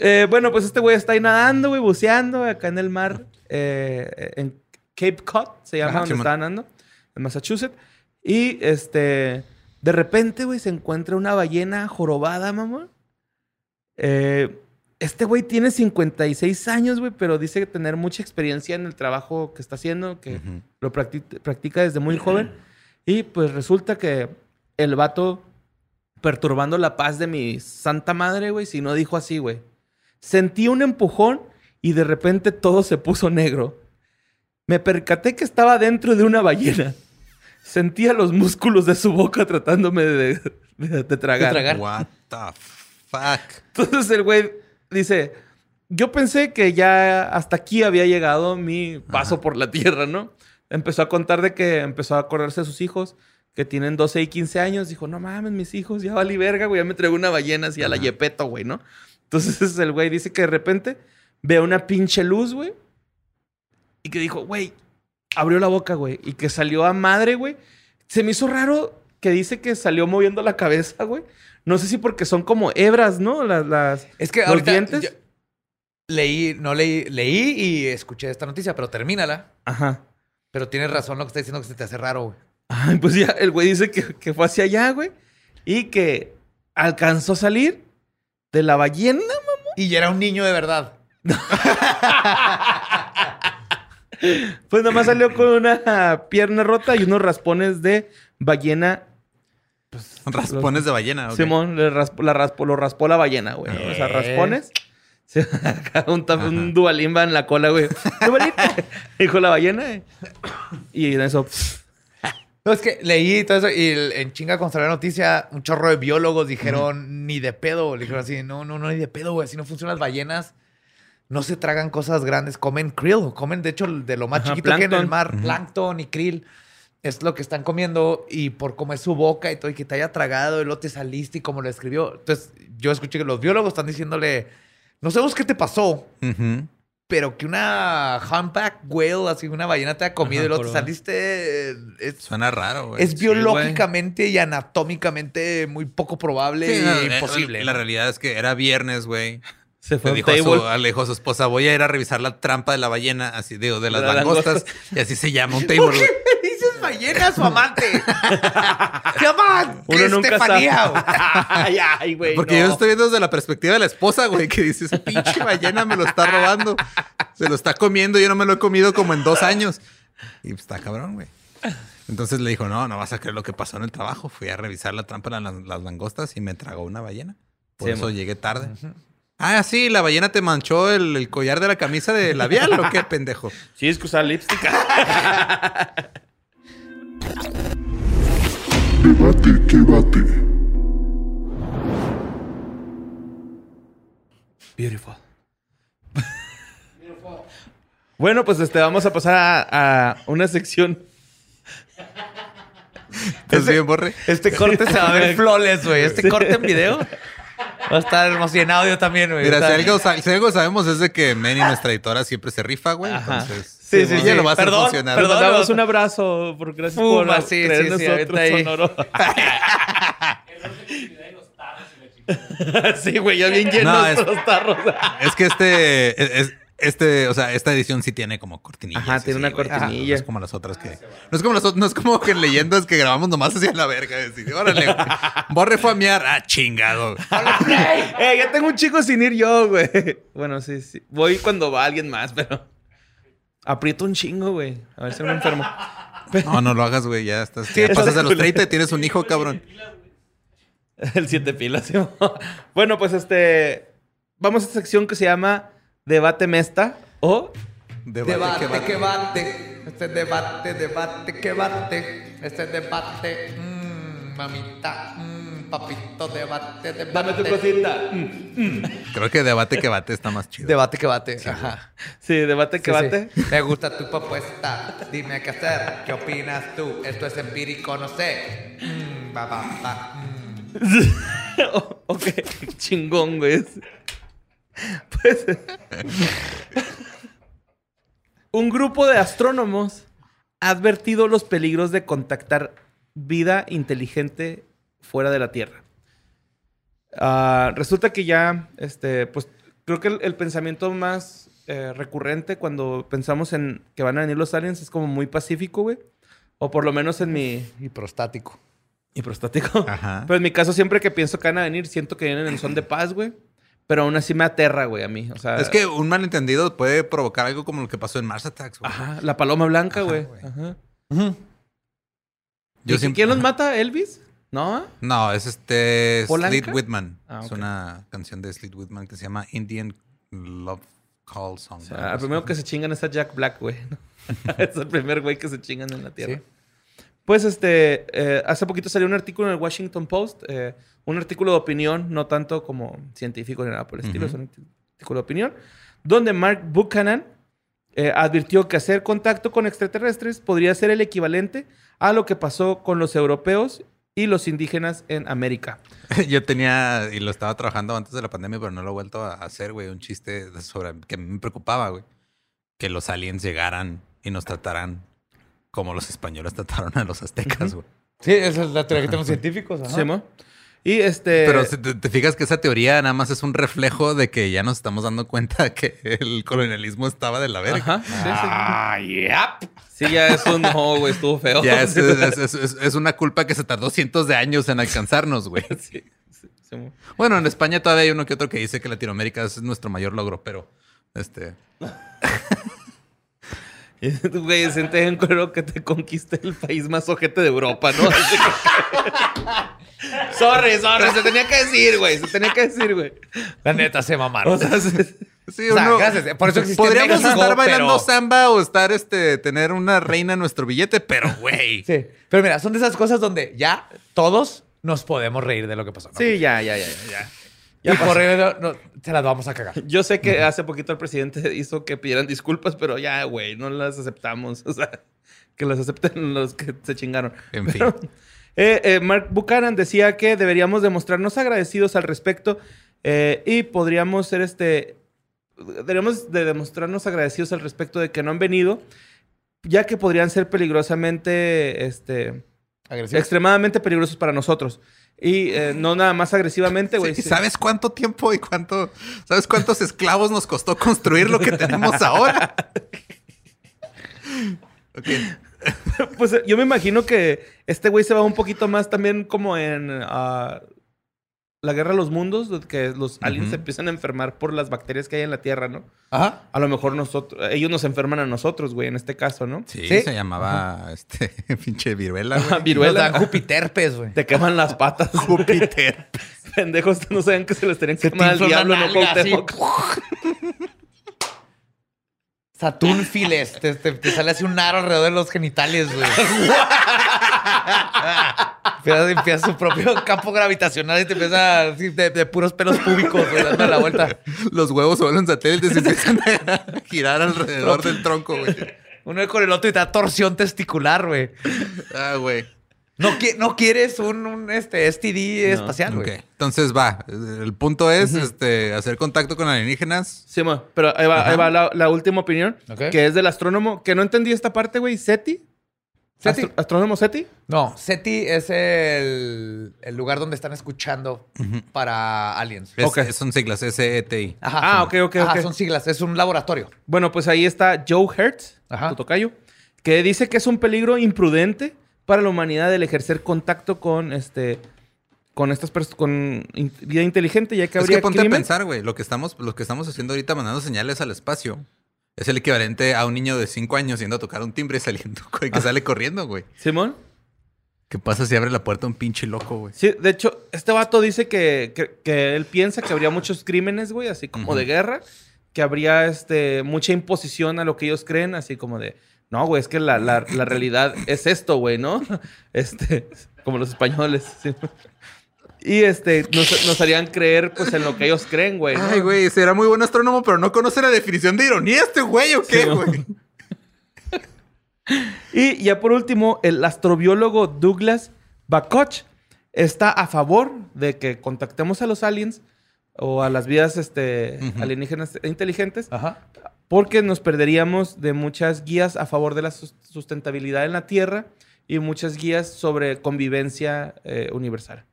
B: Eh, bueno, pues este güey está ahí nadando, güey, buceando acá en el mar, eh, en Cape Cod, se llama
D: Ajá,
B: donde está nadando, en Massachusetts. Y este, de repente, güey, se encuentra una ballena jorobada, mamá. Eh, este güey tiene 56 años, güey, pero dice tener mucha experiencia en el trabajo que está haciendo, que lo practi- practica desde muy joven. Y pues resulta que el vato perturbando la paz de mi santa madre, güey, si no dijo así, güey. Sentí un empujón y de repente todo se puso negro. Me percaté que estaba dentro de una ballena. Sentía los músculos de su boca tratándome de, de- de tragar.
C: De tragar.
D: What the fuck.
B: Entonces el güey dice, yo pensé que ya hasta aquí había llegado mi paso
D: Ajá.
B: por la tierra, ¿no? Empezó a contar de que empezó a acordarse de sus hijos, que tienen 12 y 15 años. Dijo, no mames, mis hijos, ya valí verga, güey, ya me traigo una ballena así a la
D: Ajá.
B: yepeto, güey, ¿no? Entonces el güey dice que de repente ve una pinche luz, güey, y que dijo, güey, abrió la boca, güey, y que salió a madre, güey. Se me hizo raro que dice que salió moviendo la cabeza, güey. No sé si porque son como hebras, ¿no? Las, las...
C: Es que
B: ¿Los
C: ahorita
B: dientes?
C: yo leí, no leí, leí y escuché esta noticia, pero termínala.
B: Ajá.
C: Pero tienes razón lo que está diciendo que se te hace raro, güey.
B: Ay, pues ya, el güey dice que, que fue hacia allá, güey. Y que alcanzó a salir de la ballena.
C: Y ya era un niño de verdad.
B: Pues nada más salió con una pierna rota y unos raspones de ballena.
D: Raspones de ballena. ok.
B: Simón le la raspó, lo raspó la ballena, güey. O sea,
C: Eh.
B: raspones. Acá un, un dualimba en la cola, güey. Dijo la ballena. eh. Y en eso.
C: No, es que leí todo eso y el- en chinga con la noticia, un chorro de biólogos dijeron, ni de pedo. Le dijeron así, no, no, no, ni de pedo, güey. Así no funcionan las ballenas. No se tragan cosas grandes. Comen krill. Comen, de hecho, de lo más
B: Ajá,
C: chiquito que hay en el mar. Plancton y krill. Es lo que están comiendo. Y por cómo es su boca y todo, y que te haya tragado, luego te saliste y como lo escribió. Entonces, yo escuché que los biólogos están diciéndole, no sabemos qué te pasó. Pero que una humpback whale, así una ballena te ha comido
B: Ajá,
C: y luego te saliste... eh, Es,
D: Suena raro, güey.
C: es
B: Sí,
C: biológicamente y anatómicamente muy poco probable
D: Sí,
C: e imposible.
D: La realidad es que era viernes, güey.
B: Se fue
D: Le dijo, a su, le dijo a su esposa, voy a ir a revisar la trampa de la ballena, así digo, de las
B: De las
D: langostas.
B: langostas.
D: Y así se llama un table,
C: ¿Por qué
D: güey.
C: me dices ballena a su amante? Se llama
B: Uno nunca
C: Estefanía. güey.
B: ay, ay, güey.
D: Porque
B: no.
D: yo estoy viendo desde la perspectiva de la esposa, güey, que dice, ese pinche ballena me lo está robando. Se lo está comiendo. Yo no me lo he comido como en dos años. Y pues, está cabrón, güey. Entonces le dijo, no, no vas a creer lo que pasó en el trabajo. Fui a revisar la trampa de las, las langostas y me tragó una ballena. Por
B: Sí,
D: eso llegué tarde. Ah, sí, la ballena te manchó el, el collar de la camisa de labial o qué, pendejo.
B: Sí, es que usar lipstick.
E: Debate que bate.
B: Beautiful. Bueno, pues este, vamos a pasar a, a una sección.
D: ¿Estás bien, Borre?
C: Este corte se va a ver flawless, güey. Este corte en video va a estar hermoso. Y en audio también, güey.
D: Mira, si algo, si algo sabemos es de que Manny, nuestra editora, siempre se rifa, güey.
B: Ajá.
D: Entonces,
C: Sí, sí,
D: ella
C: sí.
D: lo va a hacer
C: Perdón,
D: funcionar.
B: Te
C: perdón.
B: mandamos un abrazo por gracias
C: Fuma,
B: por
C: sí,
B: creer
C: sí, sí,
B: nosotros,
C: ahí.
B: Sonoro. sí, güey, ya bien llenos
D: No, es-
B: los tarros.
D: Es que este, es, este, o sea, esta edición sí tiene como cortinillas.
B: Ajá,
D: y
B: tiene una
D: güey.
B: cortinilla.
D: No es como las otras que. No es como las ot- no es como que en leyendas que grabamos nomás hacia la verga. Decir, órale, güey. Borre fue a miar. Ah, chingado.
B: eh, ya tengo un chico sin ir yo, güey. Bueno, sí, sí. Voy cuando va alguien más, pero... Aprieto un chingo, güey. A ver si no me enfermo.
D: No, no lo hagas, güey. Ya estás.
B: Sí,
D: ya pasas a los
B: culero.
D: 30 y tienes un hijo, cabrón.
B: El siete pilas. ¿sí? bueno, pues este... Vamos a esta sección que se llama Debate Mesta o...
D: Debate,
C: Debate,
D: que
C: bate. Este debate, debate, que bate. Este debate. Mmm, mamita. Mmm, papito, debate, debate.
B: Dame tu cosita.
D: Creo que debate que bate está más chido.
C: Debate que bate. Ajá.
B: Sí, debate que
C: Sí,
B: bate.
C: sí. Me gusta tu propuesta. Dime qué hacer. ¿Qué opinas tú? Esto es empírico, no sé. Mm, ba, ba, ba, mm.
B: Ok, chingón, güey. Pues. un grupo de astrónomos ha advertido los peligros de contactar vida inteligente fuera de la Tierra. Ah, resulta que ya, este, pues, creo que el, el pensamiento más eh, recurrente cuando pensamos en que van a venir los aliens es como muy pacífico, güey. O por lo menos en mi,
C: Y prostático.
B: y prostático.
D: Ajá.
B: Pero en mi caso, siempre que pienso que van a venir, siento que vienen en son de paz, güey. Pero aún así me aterra, güey, a mí. O sea,
D: Es que un malentendido puede provocar algo como lo que pasó en Mars Attacks, güey.
B: Ajá, la paloma blanca,
D: Ajá,
B: güey.
D: güey.
B: Ajá.
D: Yo
B: ¿Y
D: siempre-
B: ¿Quién los mata? ¿Elvis? ¿No?
D: No, es este. Sleet Whitman.
B: Ah,
D: Es una canción de Sleet Whitman que se llama Indian Love Call Song.
B: O sea, el primero que se chingan es a Jack Black, güey. es el primer güey que se chingan en la Tierra.
C: Sí.
B: Pues este, eh, hace poquito salió un artículo en el Washington Post, eh, un artículo de opinión, no tanto como científico ni nada por el estilo, es un artículo de opinión, donde Mark Buchanan eh, advirtió que hacer contacto con extraterrestres podría ser el equivalente a lo que pasó con los europeos y los indígenas en América.
D: Yo tenía, y lo estaba trabajando antes de la pandemia, pero no lo he vuelto a hacer, güey, un chiste sobre que me preocupaba, güey. Que los aliens llegaran y nos trataran como los españoles trataron a los aztecas, güey.
C: Sí, esa es la teoría que tenemos científicos. ajá.
B: ¿Sí, mo? Y este...
D: Pero si te, te fijas que esa teoría nada más es un reflejo de que ya nos estamos dando cuenta que el colonialismo estaba de la verga.
B: Ajá, sí, sí.
C: Ah, yep.
B: Sí, ya es un... No, güey, estuvo feo.
D: Ya es, es- es- es- es una culpa que se tardó cientos de años en alcanzarnos, güey.
B: Sí, sí, sí.
D: Bueno, en España todavía hay uno que otro que dice que Latinoamérica es nuestro mayor logro, pero este.
B: Güey, senté en cuero que te conquiste el país más ojete de Europa, ¿no? Sorry, sorry, se tenía que decir, güey. Se tenía que decir, güey.
C: La neta se mamaron.
B: O sea, se-
D: Sí,
C: O sea,
D: uno-
C: gracias. Por eso existe
D: Podríamos
C: México,
D: estar bailando
C: pero-
D: samba o estar, este, tener una reina en nuestro billete, pero, güey.
C: Sí. Pero mira, son de esas cosas donde ya todos nos podemos reír de lo que pasó. ¿no?
B: sí, ya, ya, ya, ya, ya.
C: Y por no, no, se las vamos a cagar.
B: Yo sé que hace poquito el presidente hizo que pidieran disculpas, pero ya, güey, no las aceptamos. O sea, que las acepten los que se chingaron.
D: En fin.
B: Eh, eh, Mark Buchanan decía que deberíamos demostrarnos agradecidos al respecto eh, y podríamos ser este. Deberíamos de demostrarnos agradecidos al respecto de que no han venido, ya que podrían ser peligrosamente, este,
C: Agresivo.
B: extremadamente peligrosos para nosotros. Y eh, no nada más agresivamente, güey.
D: Sí,
B: sí.
D: ¿Sabes cuánto tiempo y cuánto, sabes cuántos esclavos nos costó construir lo que tenemos ahora? Ok.
B: Pues eh, yo me imagino que este güey se va un poquito más también como en... ah, la guerra de los mundos, que los aliens se empiezan a enfermar por las bacterias que hay en la Tierra, ¿no?
C: Ajá.
B: A lo mejor nosotros, ellos nos enferman a nosotros, güey, en este caso, ¿no?
D: Sí,
C: Sí.
D: se llamaba este pinche viruela, güey.
B: viruela.
C: Jupiterpes, güey.
B: Te queman las patas. Júpiter. Pendejos, no sabían que se les tenían que quemar al diablo, no. Cuauhtémoc.
C: Saturnfiles. Te, te, te sale así un aro alrededor de los genitales, güey. Empieza, empieza su propio campo gravitacional y te empieza así de, de puros pelos púbicos, güey, dando la vuelta.
D: Los huevos se vuelven satélites y empiezan a girar alrededor del tronco, güey.
C: Uno con el otro y te da torsión testicular, güey.
D: Ah, güey.
C: No, qui- no quieres un, un, este, STD espacial,
D: Ok.
C: güey.
D: Entonces va. El punto es este, hacer contacto con alienígenas.
B: Sí, ma, pero ahí va, ahí va la, la última opinión, que es del astrónomo, que no entendí esta parte, güey, SETI.
C: SETI.
B: Astro- ¿Astrónomo SETI?
C: No, SETI es el, el lugar donde están escuchando para aliens.
D: Es-
B: Ok.
D: Son siglas S-E-T-I.
C: Ajá.
B: Ah, ok, ok,
C: Ajá,
B: ok.
C: son siglas. Es un laboratorio.
B: Bueno, pues ahí está Joe Hertz,
C: Ajá.
B: tu tocayo, que dice que es un peligro imprudente para la humanidad el ejercer contacto con este con estas personas con in- vida inteligente, ya que
D: Es
B: habría
D: que ponte a pensar, güey. Lo que estamos, lo que estamos haciendo ahorita mandando señales al espacio es el equivalente a un niño de 5 años yendo a tocar un timbre y saliendo, güey, que sale corriendo, güey.
B: Simón.
D: ¿Qué pasa si abre la puerta un pinche loco, güey?
B: Sí, de hecho, este vato dice que, que, que él piensa que habría muchos crímenes, güey, así como de guerra, que habría este, mucha imposición a lo que ellos creen, así como de, no, güey, es que la, la- la realidad es esto, güey, ¿no? Este, como los españoles. sí. Y este, nos, nos harían creer, pues, en lo que ellos creen, güey. ¿no?
D: Ay, güey, será muy buen astrónomo, pero no conoce la definición de ironía este güey, ¿o qué,
B: Sí,
D: güey?
B: Y ya por último, el astrobiólogo Douglas Bakoch está a favor de que contactemos a los aliens o a las vidas este, alienígenas e inteligentes
C: Ajá.
B: porque nos perderíamos de muchas guías a favor de la sus- sustentabilidad en la Tierra y muchas guías sobre convivencia eh, universal.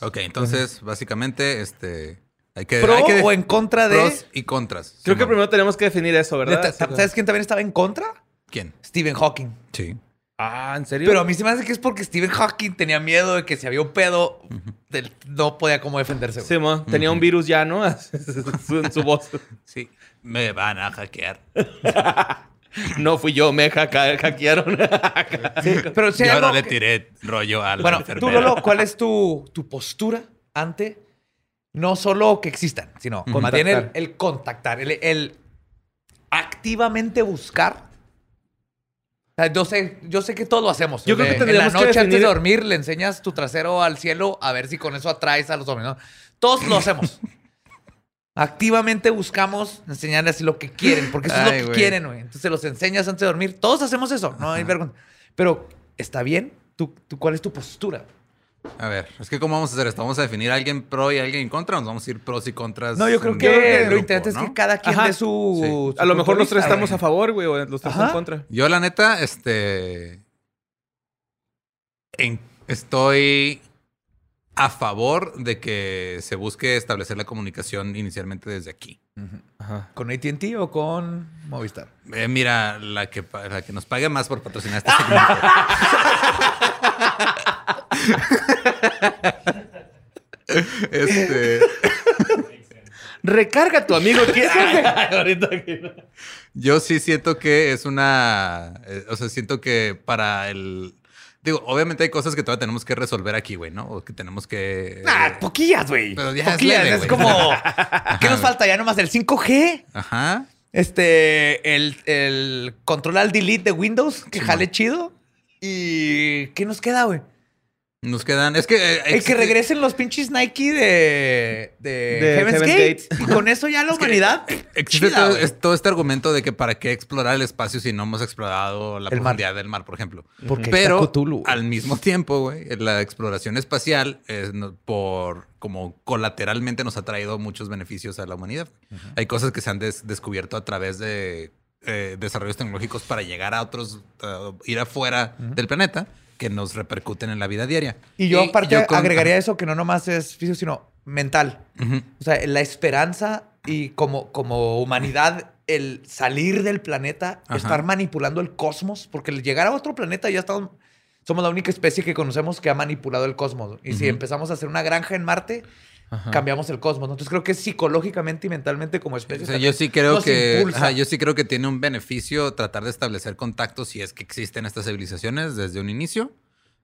D: Ok, entonces, básicamente, este... Hay que,
C: ¿Pro
D: hay que
C: o en contra de...?
D: pros y contras.
B: Creo que primero tenemos que definir eso, ¿verdad? como-
C: ¿Sabes quién también estaba en contra?
D: ¿Quién?
C: Stephen Hawking.
D: Sí.
B: Ah, ¿en serio?
C: Pero a mí se me hace que es porque Stephen Hawking tenía miedo de que si había un pedo, no podía cómo defenderse.
B: Sí, mo, tenía un virus ya, ¿no? En su voz.
D: Sí. Me van a hackear.
B: No fui yo, me hacka- hackearon.
C: Sí, pero si
D: Yo no le
C: que-
D: tiré rollo a la
C: Bueno, tú. Lolo, ¿cuál es tu, tu postura ante no solo que existan, sino más bien el,
B: Contactar.
C: el contactar, el, el activamente buscar? O sea, yo sé, yo sé que todos lo hacemos.
B: Yo creo que
C: en la
B: tendríamos que
C: noche antes de dormir le enseñas tu trasero al cielo a ver si con eso atraes a los hombres. ¿no? Todos lo hacemos. Activamente buscamos enseñarles lo que quieren, porque eso es lo que
D: güey.
C: quieren, güey. Entonces los enseñas antes de dormir. Todos hacemos eso, no hay vergüenza. Pero, ¿está bien? ¿Tú, tú, cuál es tu postura?
D: A ver, es que ¿cómo vamos a hacer esto? ¿Vamos a definir a alguien pro y a alguien en contra? ¿O nos vamos a ir pros y contras?
C: No, yo creo que,
D: el
C: lo
D: grupo,
C: interesante es que cada quien
B: Ajá.
C: dé su,
D: Sí.
C: su
B: A lo mejor los tres estamos a favor, güey, o los tres
C: Ajá.
B: en contra.
D: Yo, la neta, este. en- estoy a favor de que se busque establecer la comunicación inicialmente desde aquí.
B: Ajá.
C: ¿Con AT&T o con Movistar?
D: Eh, mira, la que, la que nos pague más por patrocinar este segmento. este.
B: Recarga a tu amigo.
D: Yo sí siento que es una. eh, o sea, siento que para el. Digo, obviamente hay cosas que todavía tenemos que resolver aquí, güey, ¿no? O que tenemos que.
C: Ah, poquillas, güey.
D: Pero ya es
C: Poquillas,
D: leve,
C: es como... ¿Qué nos falta? Ya nomás el 5G.
D: Ajá.
C: Este, el, el control al delete de Windows, que
D: Sí,
C: jale
D: man.
C: chido. ¿Y qué nos queda, güey?
D: Nos quedan. Es que. eh,
C: El que regresen los pinches Nike de, de,
B: De
C: Heaven's,
B: Heaven's
C: Gate.
B: Gate.
C: Y con eso ya la humanidad.
D: Existe
C: chida,
D: todo,
C: güey.
D: es- todo este argumento de que para qué explorar el espacio si no hemos explorado la
C: El mar.
D: profundidad del mar, por ejemplo.
C: Porque
D: Pero al mismo tiempo, güey, la exploración espacial es por como colateralmente nos ha traído muchos beneficios a la humanidad. Hay cosas que se han des- descubierto a través de eh, desarrollos tecnológicos para llegar a otros, uh, ir afuera del planeta que nos repercuten en la vida diaria.
C: Y yo aparte
D: con-
C: agregaría eso que no nomás es físico, sino mental.
D: Ujú.
C: O sea, la esperanza y como, como humanidad, el salir del planeta,
D: Ajá.
C: estar manipulando el cosmos, porque el llegar a otro planeta ya estamos, somos la única especie que conocemos que ha manipulado el cosmos. Y si
D: Ujú.
C: empezamos a hacer una granja en Marte, cambiamos el cosmos. ¿no? Entonces creo que psicológicamente y mentalmente como especie.
D: O sea, yo sí creo que ajá, yo sí creo que tiene un beneficio tratar de establecer contactos si es que existen estas civilizaciones desde un inicio.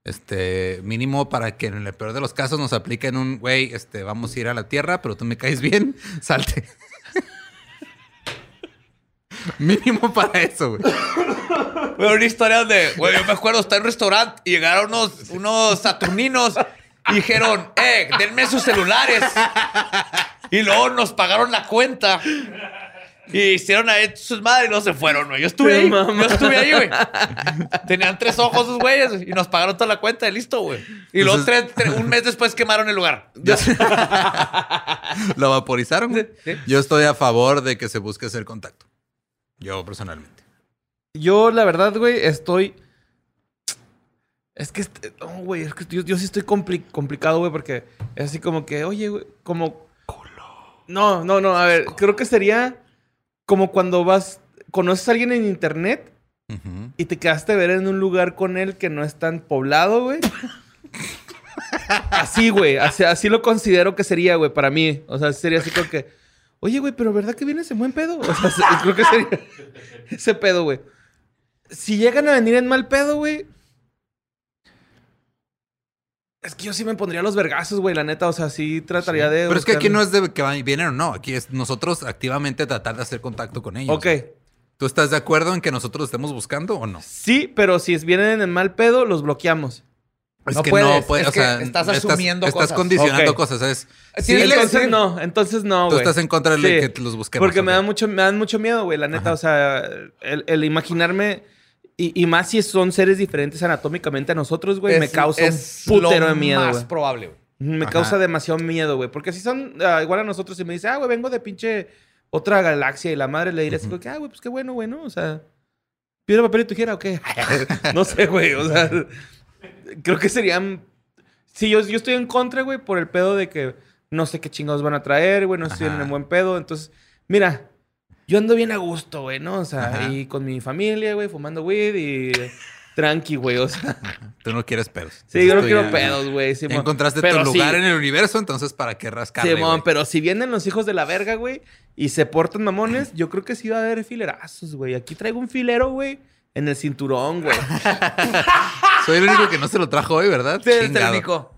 D: Este, mínimo para que en el peor de los casos nos apliquen un güey, este, vamos a ir a la Tierra, pero tú me caes bien, salte. mínimo para eso, güey.
C: Bueno, una historia donde, güey, yo me acuerdo, está en un restaurante y llegaron unos, unos saturninos dijeron, eh, denme sus celulares. Y luego nos pagaron la cuenta. Y hicieron ahí sus madres y no se fueron, güey. Yo estuve ahí, yo estuve ahí, güey. Tenían tres ojos sus güeyes y nos pagaron toda la cuenta y listo, güey. Y luego tres- tres- un mes después quemaron el lugar.
D: Lo vaporizaron. güey.
C: Sí.
D: Yo estoy a favor de que se busque hacer contacto. Yo personalmente.
B: Yo, la verdad, güey, estoy. Es que, este- no, güey, es que yo, yo sí estoy compli- complicado, güey, porque es así como que, oye, güey, como. No, no, no, a ver, creo que sería como cuando vas, conoces a alguien en internet y te quedaste a ver en un lugar con él que no es tan poblado, güey. Así, güey, así, así lo considero que sería, güey, para mí. O sea, sería así como que, oye, güey, pero ¿verdad que vienes en buen pedo? O sea, se- creo que sería ese pedo, güey. Si llegan a venir en mal pedo, güey. Es que yo sí me pondría los vergazos, güey, la neta. O sea, sí trataría de.
D: Pero es que aquí no es de que vienen o no. Aquí es nosotros activamente tratar de hacer contacto con ellos.
B: Ok.
D: ¿Tú estás de acuerdo en que nosotros estemos buscando o no?
B: Sí, pero si vienen en mal pedo, los bloqueamos.
D: Es
C: No
D: que
C: puedes,
D: no puedes,
C: es
D: o
C: que
D: sea,
C: estás asumiendo
D: estás
C: cosas.
D: condicionando
B: Ok.
D: cosas, ¿sabes?
B: Sí, entonces no, entonces no,
D: Tú
B: güey.
D: estás en contra de
B: Sí.
D: que los busquemos.
B: Porque me, da mucho, me dan mucho miedo, güey, la neta.
D: Ajá.
B: O sea, el, el imaginarme... Y, y más si son seres diferentes anatómicamente a nosotros, güey, me causa
C: es
B: un putero
C: lo
B: de miedo,
C: más
B: güey.
C: probable, güey.
B: Me
D: Ajá.
B: causa demasiado miedo, güey. Porque si son ah, igual a nosotros y me dice, ah, güey, vengo de pinche otra galaxia y la madre le diré así, como que, ah, güey, pues qué bueno, güey, ¿no? O sea, piedra, papel y tijera o qué. no sé, güey. O sea, creo que serían. Sí, yo, yo estoy en contra, güey, por el pedo de que no sé qué chingados van a traer, güey, no estoy
D: Ajá.
B: en buen pedo. Entonces, mira, yo ando bien a gusto, güey, ¿no? O sea,
D: Ajá.
B: y con mi familia, güey, fumando weed y tranqui, güey. O sea,
D: Tú no quieres pedos.
B: sí, yo no quiero
D: ya-
B: pedos, güey. Simón.
D: encontraste
B: Pero
D: tu
B: sí,
D: lugar en el universo, entonces ¿para qué rascarle,
B: Simón,
D: güey?
B: pero si vienen los hijos de la verga, güey, y se portan mamones, yo creo que sí va a haber filerazos, güey. Aquí traigo un filero, güey, en el cinturón, güey.
D: Soy el único que no se lo trajo hoy, ¿verdad?
C: Sí, el único.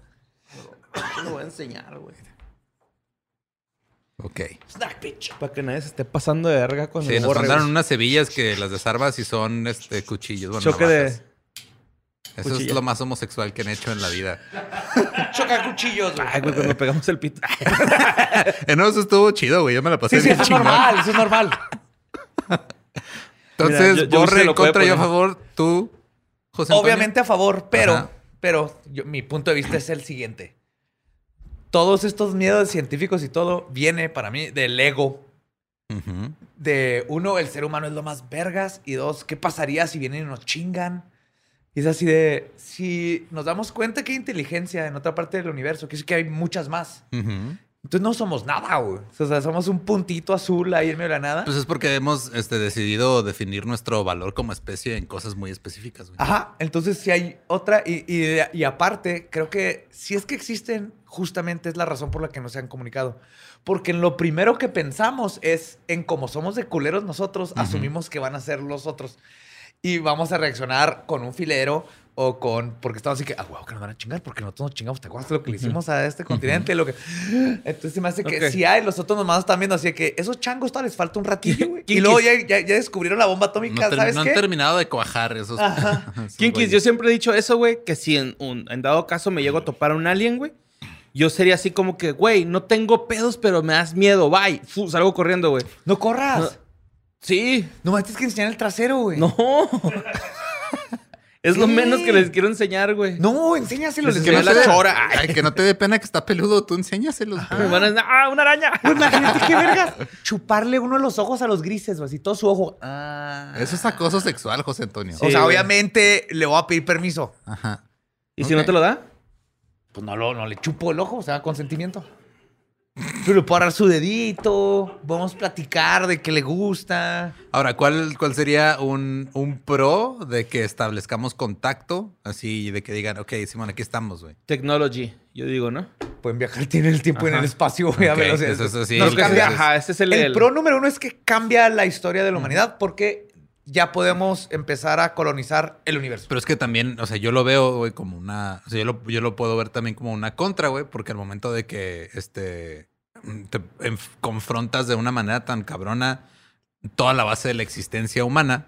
B: Lo voy a enseñar, güey.
D: Ok.
C: Snack bitch.
B: Para que nadie se esté pasando de verga cuando
D: Sí, nos
B: borre,
D: mandaron
B: güey.
D: unas hebillas que las de Sarvas y son este, cuchillos. Bueno,
B: Choque
D: navajas.
B: de...
D: Eso
B: cuchilla.
D: es lo más homosexual que han hecho en la vida.
C: Choca cuchillos, güey.
B: Ay, güey, cuando pegamos el pito.
D: Eh, no, eso estuvo chido, güey. Yo me la pasé
C: Sí, sí,
D: bien
C: eso es
D: chingón.
C: normal, eso es normal.
D: Entonces,
B: Mira, yo- yo
D: Borre
B: lo puedo
D: contra, yo a
B: poner.
D: favor. Tú, José Antonio.
C: Obviamente a favor, pero,
D: Ajá.
C: pero yo- mi punto de vista es el siguiente. Todos estos miedos científicos y todo viene para mí del ego. De uno, el ser humano es lo más vergas. Y dos, ¿qué pasaría si vienen y nos chingan? Y es así de, si nos damos cuenta que hay inteligencia en otra parte del universo, que es que hay muchas más.
D: Ujú.
C: Entonces no somos nada, güey. O sea, somos un puntito azul ahí en medio de la nada.
D: Pues es porque hemos este, decidido definir nuestro valor como especie en cosas muy específicas, güey.
C: Ajá, entonces si hay otra, y, y- y aparte, creo que si es que existen, justamente es la razón por la que no se han comunicado. Porque en lo primero que pensamos es en cómo somos de culeros nosotros, asumimos que van a ser los otros. Y vamos a reaccionar con un filero o con. Porque estamos así que, ah, wow, que nos van a chingar, porque nosotros nos chingamos. ¿Te acuerdas de lo que le hicimos a este continente? Lo que... Entonces se me hace que
B: Ok.
C: si hay, los otros nomás están viendo así que esos changos todavía les falta un ratillo, güey. Y luego ya, ya- ya descubrieron la bomba
D: No,
C: atómica,
D: ter-
C: ¿sabes
D: no
C: qué?
D: han terminado de cuajar esos. esos
B: Kinkis, yo siempre he dicho eso, güey, que si en, un, en dado caso me llego a topar a un alien, güey, yo sería así como que, güey, no tengo pedos, pero me das miedo, bye. Fu, salgo corriendo, güey.
C: No corras.
B: No. Sí.
C: No, me tienes que enseñar el trasero, güey.
B: No. es lo menos que les quiero enseñar, güey.
C: No, enséñaselo.
B: Les
C: les
D: Que no,
B: la chora.
D: Ay, que no te dé pena que está peludo, tú enséñaselos.
B: Me van a ¡Ah, una araña!
C: Imagínate qué vergas. Chuparle uno de los ojos a los grises, güey. Así todo su ojo. Ah.
D: Eso es acoso sexual, José Antonio.
C: O sea,
B: güey.
C: obviamente le voy a pedir permiso.
D: Ajá.
B: ¿Y si no te lo da?
C: Pues no, lo, no le chupo el ojo, o sea, consentimiento. Pero le puedo agarrar su dedito. Vamos a platicar de qué le gusta.
D: Ahora, ¿cuál, cuál sería un, un pro de que establezcamos contacto? Así de que digan, ok, Simón, aquí estamos, güey.
B: Technology, yo digo, ¿no?
C: pueden viajar, tienen el tiempo y en el espacio, güey, a
D: Ok,
C: velocidades.
D: eso- eso sí.
C: Nos
D: Creo que
C: cambia-
B: Ajá, es el...
C: el,
B: el-
C: pro número uno es que cambia la historia de la humanidad porque ya podemos empezar a colonizar el universo.
D: Pero es que también, o sea, yo lo veo, güey, como una. O sea, yo lo, yo lo puedo ver también como una contra, güey, porque al momento de que este te confrontas de una manera tan cabrona toda la base de la existencia humana,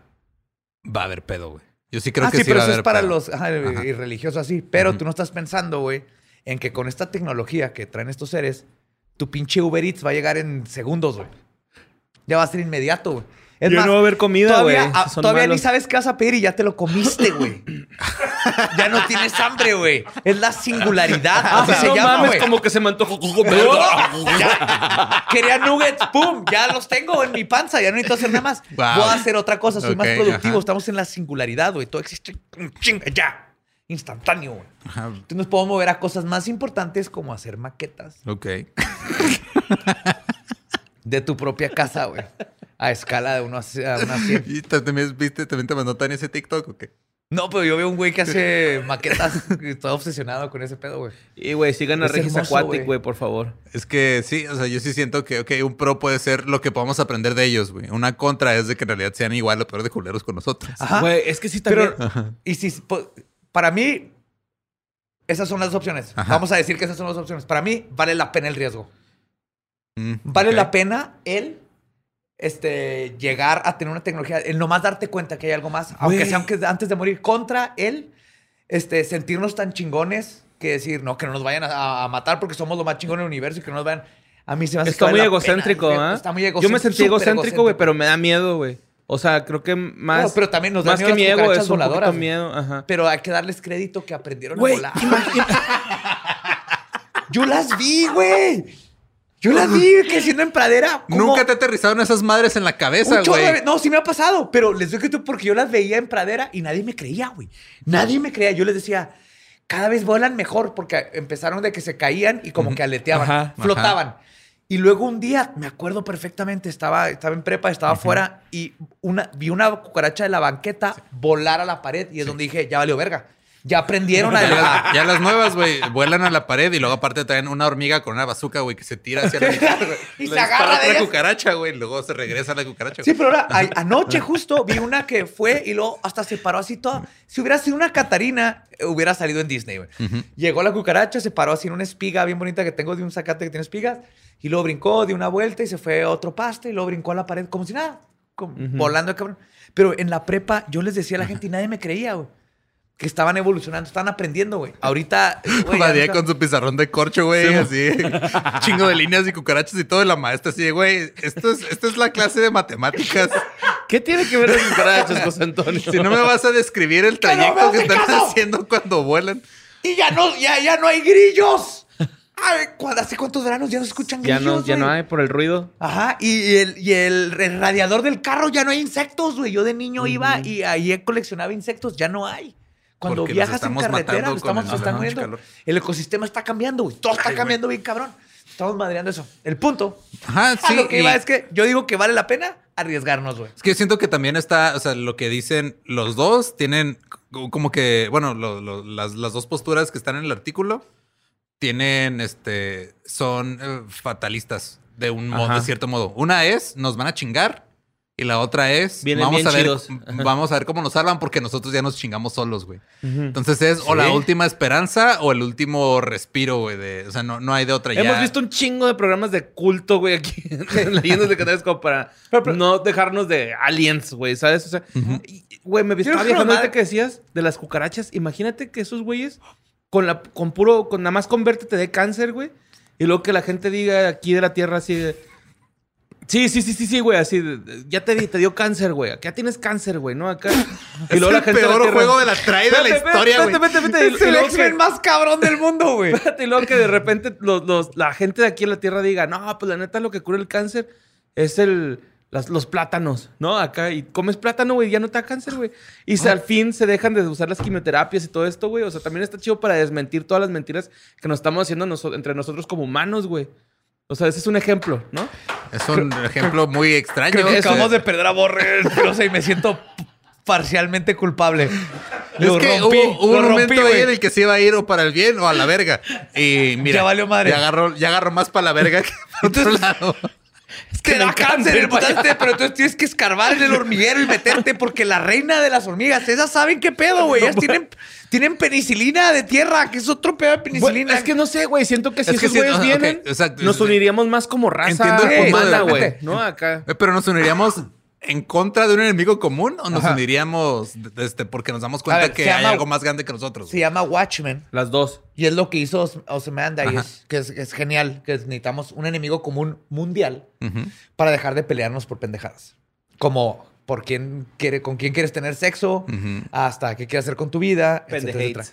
D: va a haber pedo, güey. Yo sí creo
C: ah,
D: que
C: sí,
D: sí,
C: pero
D: va a
C: eso es para
D: pedo.
C: los ajá,
D: Ajá.
C: y religiosos así. Pero tú no estás pensando, güey, en que con esta tecnología que traen estos seres, tu pinche Uber Eats va a llegar en segundos, güey. Ya va a ser inmediato, güey. Es
B: Ya no va a haber comida, güey.
C: Todavía, ah, todavía ni sabes qué vas a pedir y ya te lo comiste, güey. ya no tienes hambre, güey. Es la singularidad.
B: Ah,
C: así se
B: no
C: llama,
B: mames,
C: güey.
B: como que se me antojó.
C: Ya. Quería nuggets, ¡pum! Ya los tengo en mi panza, ya no necesito hacer nada más.
D: Wow.
C: Voy a hacer otra cosa, soy más productivo.
D: ajá.
C: Estamos en la singularidad, güey. Todo existe chinga ya. Instantáneo, güey. Entonces nos podemos mover a cosas más importantes como hacer maquetas
D: Ok.
C: de tu propia casa, güey. A escala de uno a una 100.
D: ¿Y también, viste, también te mandó Tania ese TikTok o qué?
C: No, pero yo veo un güey que hace maquetas. y Estoy obsesionado con ese pedo, güey.
B: Y, güey, sigan a
C: Es
B: Regis Aquatic,
C: güey.
B: por favor.
D: Es que sí, o sea, yo sí siento que, ok, un pro puede ser lo que podamos aprender de ellos, güey. Una contra es de que en realidad sean igual o peor de culeros con nosotros.
C: Ajá.
B: Güey, es que sí también...
C: Pero, y si, para mí, esas son las dos opciones.
D: Ajá.
C: Vamos a decir que esas son las opciones. Para mí, vale la pena el riesgo.
D: Mm,
C: Vale la pena el este, llegar a tener una tecnología, el nomás darte cuenta que hay algo más, aunque sea aunque antes de morir, contra el este, sentirnos tan chingones que decir, no, que no nos vayan a, a matar porque somos lo más chingón del universo y que no nos vayan. A mí se me hace
B: Está muy egocéntrico,
C: pena.
B: ¿ah?
C: Está muy egocéntrico.
B: Yo me sentí egocéntrico, güey, pero me da miedo, güey. O sea, creo que más...
C: No, pero también nos da
B: más
C: miedo
B: que
C: las
B: mi ego es un
C: voladoras,
B: miedo. Ajá.
C: Pero hay que darles crédito que aprendieron a volar. Yo las vi, güey. Yo las vi creciendo en pradera.
D: Nunca te aterrizaron esas madres en la cabeza, güey.
C: No, sí me ha pasado, pero les digo que tú porque yo las veía en pradera y nadie me creía, güey. Nadie me creía. Yo les decía, cada vez vuelan mejor porque empezaron de que se caían y como que aleteaban,
B: Ajá,
C: flotaban. Y luego un día, me acuerdo perfectamente, estaba, estaba en prepa, estaba afuera y una, vi una cucaracha de la banqueta volar a la pared y es donde dije, ya valió verga. Ya aprendieron a...
D: Ya las, ya las nuevas, güey, vuelan a la pared y luego aparte traen una hormiga con una bazooka, güey, que se tira hacia la mitad, güey.
C: Y se agarra de ellas.
D: cucaracha, güey, luego se regresa a la cucaracha.
C: Sí, pero ahora, a- anoche justo vi una que fue y luego hasta se paró así toda. Si hubiera sido una Catarina, eh, hubiera salido en Disney, güey. Llegó la cucaracha, se paró así en una espiga bien bonita que tengo de un zacate que tiene espigas. Y luego brincó, dio una vuelta y se fue a otro paste y luego brincó a la pared como si nada. como Volando de cabrón. Pero en la prepa yo les decía a la gente y nadie me creía, güey. Que estaban evolucionando, estaban aprendiendo, güey. Ahorita. güey, ya
D: con su pizarrón de corcho, güey, así. chingo de líneas y cucarachas y todo. Y la maestra así, de, güey, esto es, esto es la clase de matemáticas.
B: ¿Qué tiene que ver las cucarachas, José Antonio?
D: Si no me vas a describir el
C: ¡Que no
D: trayecto que están
C: caso!
D: haciendo cuando vuelan.
C: Y ya no, ya, ya no hay grillos. Ay, ¿cu- ¿Hace cuántos veranos ya no se escuchan
B: Ya
C: grillos?
B: no, ya no
C: güey?
B: hay por el ruido.
C: Ajá, y, y el, y el, el radiador del carro ya no hay insectos, güey. Yo de niño iba y ahí coleccionaba insectos, ya no hay. Cuando
D: Porque
C: viajas en carretera, lo estamos, se
D: el-
C: están muriendo. El ecosistema está cambiando, güey. Todo está
D: Ay,
C: cambiando bien cabrón. Estamos madreando eso. El punto.
D: Ajá, sí.
C: lo que iba es que yo digo que vale la pena arriesgarnos, güey.
D: Es que yo siento que también está, o sea, lo que dicen los dos tienen como que, bueno, lo- lo- las, las dos posturas que están en el artículo tienen, este, son eh, fatalistas de un modo, de cierto modo. Una es, nos van a chingar. Y la otra es,
B: Vienen
D: vamos
B: bien
D: a ver,
B: chidos.
D: vamos a ver cómo nos salvan porque nosotros ya nos chingamos solos, güey. Entonces es o la última esperanza o el último respiro, güey. de- O sea, no, no hay de otra ya.
B: Hemos visto un chingo de programas de culto, güey, aquí en Leyendas de Canales como para no dejarnos de aliens, güey, ¿sabes? O sea, y- güey, me estaba viajando que decías de las cucarachas. Imagínate que esos güeyes con la con puro con nada más convértete de cáncer, güey, y luego que la gente diga aquí de la Tierra así de Sí, sí, sí, sí, sí, güey, así ya te, di- te dio cáncer, güey. Acá tienes cáncer, güey, ¿no? Acá.
D: Es el peor juego de la traída de la historia, güey.
B: espérate, espérate, espérate.
C: Es
B: Y
C: el
B: luego
C: X-Men
B: que-
C: más cabrón del mundo, güey.
B: Espérate, y luego que de repente los, los- la gente de aquí en la Tierra diga, no, pues la neta lo que cura el cáncer es el, las- los plátanos, ¿no? Acá, y comes plátano, güey, ya no te da cáncer, güey. Y se, al fin se dejan de usar las quimioterapias y todo esto, güey. O sea, también está chido para desmentir todas las mentiras que nos estamos haciendo noso- entre nosotros como humanos, güey. O sea, ese es un ejemplo, ¿no?
D: Es un ejemplo muy extraño.
C: Creo que acabamos de perder a Borre, no sé, y me siento parcialmente culpable.
D: Es que
C: rompí,
D: hubo, hubo
C: lo
D: un
C: rompí,
D: momento ahí en el que se iba a ir o para el bien o a la verga. Y mira,
C: Ya valió madre.
D: Ya agarró, ya agarró más para la verga que para otro lado.
C: Te da cáncer putaste, pero entonces tienes que escarbar en el hormiguero y meterte porque la reina de las hormigas, esas saben qué pedo, güey. Ellas tienen, tienen penicilina de tierra, que es otro pedo de penicilina.
B: es que no sé, güey. Siento que si
D: Es que
B: esos güeyes vienen,
D: exacto.
B: nos uniríamos más como raza
D: Entiendo
C: el punto
B: humana,
C: de-
B: güey. ¿No? Acá.
D: Eh, Pero nos uniríamos en contra de un enemigo común o nos
C: Ajá.
D: uniríamos este, porque nos damos cuenta
C: ver,
D: que hay algo más grande que nosotros.
C: Se llama Watchmen.
B: Las dos.
C: Y es lo que hizo Os- que es, que es genial, que es- necesitamos un enemigo común mundial para dejar de pelearnos por pendejadas. Como por quién quiere, con quién quieres tener sexo, hasta qué quieres hacer con tu vida, etcétera.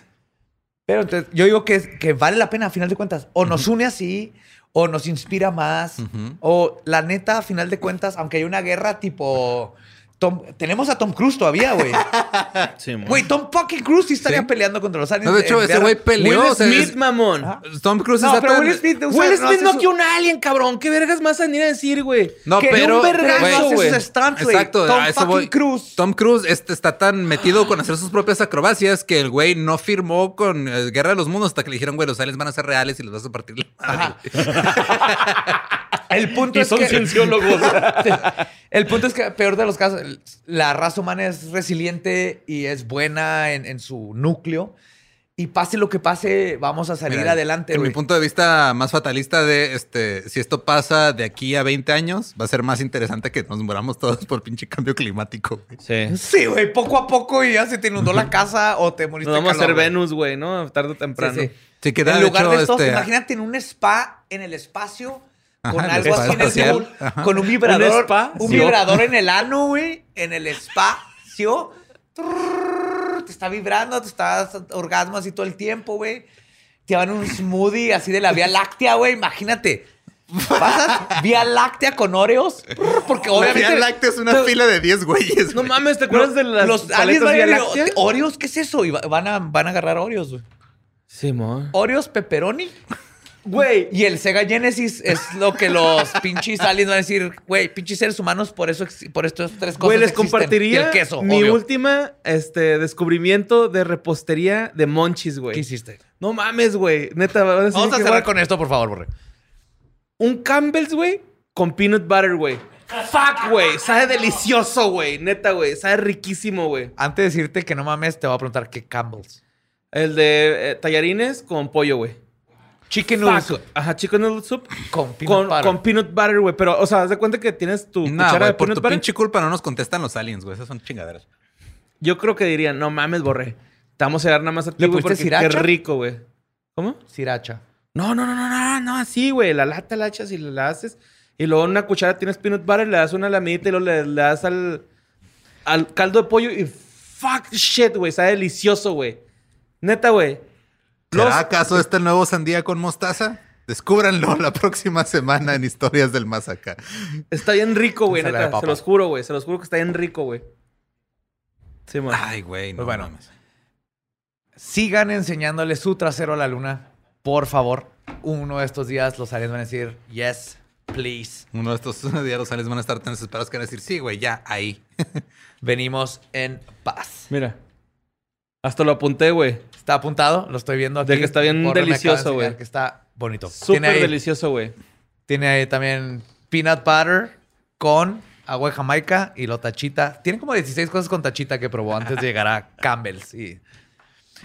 C: Pero entonces, yo digo que, que vale la pena a final de cuentas. O nos une así, o nos inspira más, o la neta, a final de cuentas, aunque hay una guerra tipo... Tom- tenemos a Tom Cruise todavía, güey.
B: Sí.
C: Güey, Tom fucking Cruise sí estaría
D: Sí.
C: peleando contra los aliens.
D: No, de hecho, ese güey peleó.
B: Will
D: o sea,
B: Smith,
D: es-
B: mamón.
C: Ajá.
D: Tom Cruise
C: No,
D: está
C: pero
D: tan-
C: Will Smith, usa-
B: Will
C: no
B: Smith que un alien, cabrón. ¿Qué vergas más a venir a decir, güey?
D: No,
C: que
D: pero.
B: un vergazo, güey.
D: Exacto,
C: Tom fucking
D: voy.
C: Cruise.
D: Tom Cruise este, está tan metido con hacer sus propias acrobacias que el güey no firmó con eh, Guerra de los Mundos hasta que le dijeron, güey, los aliens van a ser reales y los vas a partir la madre.
C: Ajá. El punto
B: Y
C: es
B: son
C: que...
B: cienciólogos.
C: El punto es que, peor de los casos, la raza humana es resiliente y es buena en, en su núcleo. Y pase lo que pase, vamos a salir
D: Mira,
C: adelante,
D: En mi
C: güey.
D: punto de vista más fatalista de este, si esto pasa de aquí a 20 años, va a ser más interesante que nos muramos todos por pinche cambio climático. güey.
B: Sí.
C: Sí, güey, poco a poco y ya se te inundó la casa o te moriste
B: Nos vamos a
C: calor,
B: hacer
C: güey.
B: Venus, güey, ¿no? Tarde o temprano.
C: Sí, sí.
D: Sí, que
C: En lugar
D: hecho,
C: de esto,
D: este,
C: imagínate en un spa en el espacio con
D: Ajá, el
C: algo así en el
D: espacial.
C: sol,
D: Ajá.
C: con un vibrador,
B: ¿Un spa?
C: un vibrador en el ano, güey, en el espacio. Trrr, Te está vibrando, te estás orgasmo así todo el tiempo, güey. Te van un smoothie así de la Vía Láctea, güey. Imagínate. Pasas Vía Láctea con Oreos. Porque
D: la
C: obviamente.
D: Vía Láctea es una fila de 10 güeyes.
B: No
D: güey.
B: mames, ¿te acuerdas de las
C: los aliens
B: paletas Vía Láctea?
C: ¿Oreos? ¿Qué es eso? Y va- van a, van a agarrar Oreos, güey.
B: Sí, mo.
C: Oreos, pepperoni.
B: Güey.
C: Y el Sega Genesis es lo que los pinches aliens van a decir, güey, pinches seres humanos, por eso por estas tres cosas.
B: Güey, les
C: existen".
B: compartiría
C: Y el queso,
B: mi
C: obvio.
B: última este, descubrimiento de repostería de Monchis, güey.
C: ¿Qué hiciste?
B: No mames, güey. Neta,
C: Vamos a cerrar con esto, por favor, Borre.
B: Un Campbell's, güey, con peanut butter, güey. Fuck, güey. Sabe delicioso, güey. Neta, güey. Sabe riquísimo, güey.
C: Antes de decirte que no mames, te voy a preguntar qué Campbell's.
B: El de eh, tallarines con pollo, güey.
C: Chicken noodle
B: Fuck.
C: soup
B: Ajá, chicken noodle soup.
C: con peanut
B: Con,
C: butter.
B: con peanut butter, güey. Pero, o sea, haz de cuenta que tienes tu
D: No,
B: cuchara
D: güey,
B: de
D: por
B: peanut
D: tu
B: butter.
D: pinche culpa no nos contestan los aliens, güey. Esas son chingaderas.
B: Yo creo que dirían, no mames, borré. Te vamos a dar nada más a ti,
C: ¿Le
B: güey,
C: pusiste
B: porque qué
C: sriracha?
B: rico, güey. ¿Cómo?
C: Sriracha.
B: No, no, no, no, no, no, así, güey. La lata la echas y la haces. Y luego en una cuchara tienes peanut butter, le das una lamidita y luego le, le das al, al caldo de pollo y fuck shit, güey. Sabe delicioso, güey. Neta, güey.
D: ¿Será
B: Los-
D: acaso este nuevo sandía con mostaza? Descúbranlo la próxima semana en Historias del Más Acá.
B: Está bien rico, güey, neta. Se los juro, güey. Se los juro que está bien rico, güey. Sí, man.
D: Ay, güey, no
C: Pues bueno.
D: mames.
C: Sigan enseñándole su trasero a la luna, por favor. Uno de estos días los aliens van a decir, yes, please.
D: Uno de estos días los aliens van a estar tan desesperados que van a decir, sí, güey, ya, ahí.
C: Venimos en paz.
B: Mira. Hasta lo apunté, güey.
C: Está apuntado, lo estoy viendo aquí.
B: De que está bien
C: de
B: delicioso, güey.
C: Que está bonito.
B: Súper
C: ahí-
B: delicioso, güey.
C: Tiene ahí también peanut butter con agua de Jamaica y lo tachita. Tiene como 16 cosas con tachita que probó antes de llegar a Campbell's. Y...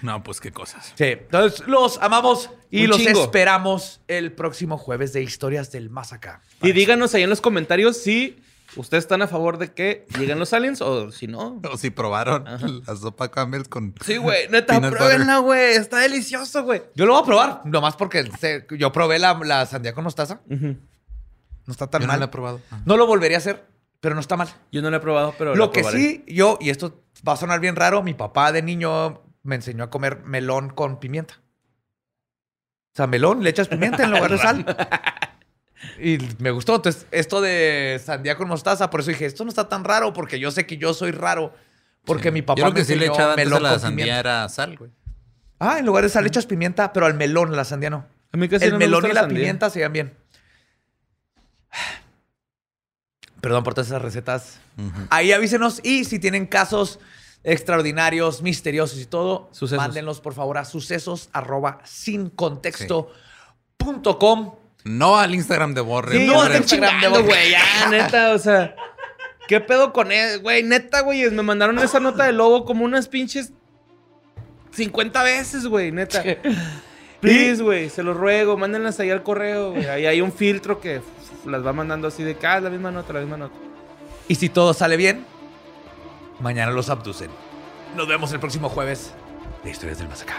D: No, pues qué cosas.
C: Sí, entonces los amamos y
B: Un
C: los
B: chingo.
C: esperamos el próximo jueves de Historias del Más Acá.
B: Y díganos ahí en los comentarios si ustedes están a favor de que lleguen los aliens o si no.
D: O si probaron la sopa Campbell con...
B: Sí, güey. Neta, pruébenla, güey. Está delicioso, güey.
C: Yo lo voy a probar, nomás porque yo probé la, la sandía con mostaza. No está tan
D: Yo no
C: mal.
D: la he probado.
C: No lo volvería a hacer, pero no está mal.
B: Yo no lo he probado, pero
C: Lo
B: lo
C: que
B: probaré.
C: sí, yo, y esto va a sonar bien raro, mi papá de niño me enseñó a comer melón con pimienta. O sea, melón, le echas pimienta en lugar de sal. Y me gustó. Entonces, esto de sandía con mostaza, por eso dije, esto no está tan raro, porque yo sé que yo soy raro. Porque
D: Sí.
C: mi papá
D: Yo lo
C: me
D: que sí le echaba antes a
C: melón
D: la sandía
C: pimienta.
D: era sal, güey.
C: Ah, en lugar de sal le echas pimienta, pero al melón, la sandía no.
B: A mí casi
C: El
B: no me
C: melón
B: gusta
C: y la
B: sandía.
C: pimienta se llevan bien. Perdón por todas esas recetas. Ahí avísenos y si tienen casos extraordinarios, misteriosos y todo,
B: Sucesos.
C: mándenlos por favor a sucesos arroba sin contexto punto com.
D: No al Instagram de Borre.
B: Sí,
C: no,
B: están
C: Instagram de
B: güey. Ya, neta, o sea. ¿Qué pedo con él? Güey, neta, güey. Me mandaron esa nota de lobo como unas pinches 50 veces, güey, neta. Please, güey, se los ruego, mándenlas ahí al correo, güey. Ahí hay un filtro que las va mandando así de cada la misma nota, la misma nota.
C: Y si todo sale bien, mañana los abducen. Nos vemos el próximo jueves de Historias del Más Acá.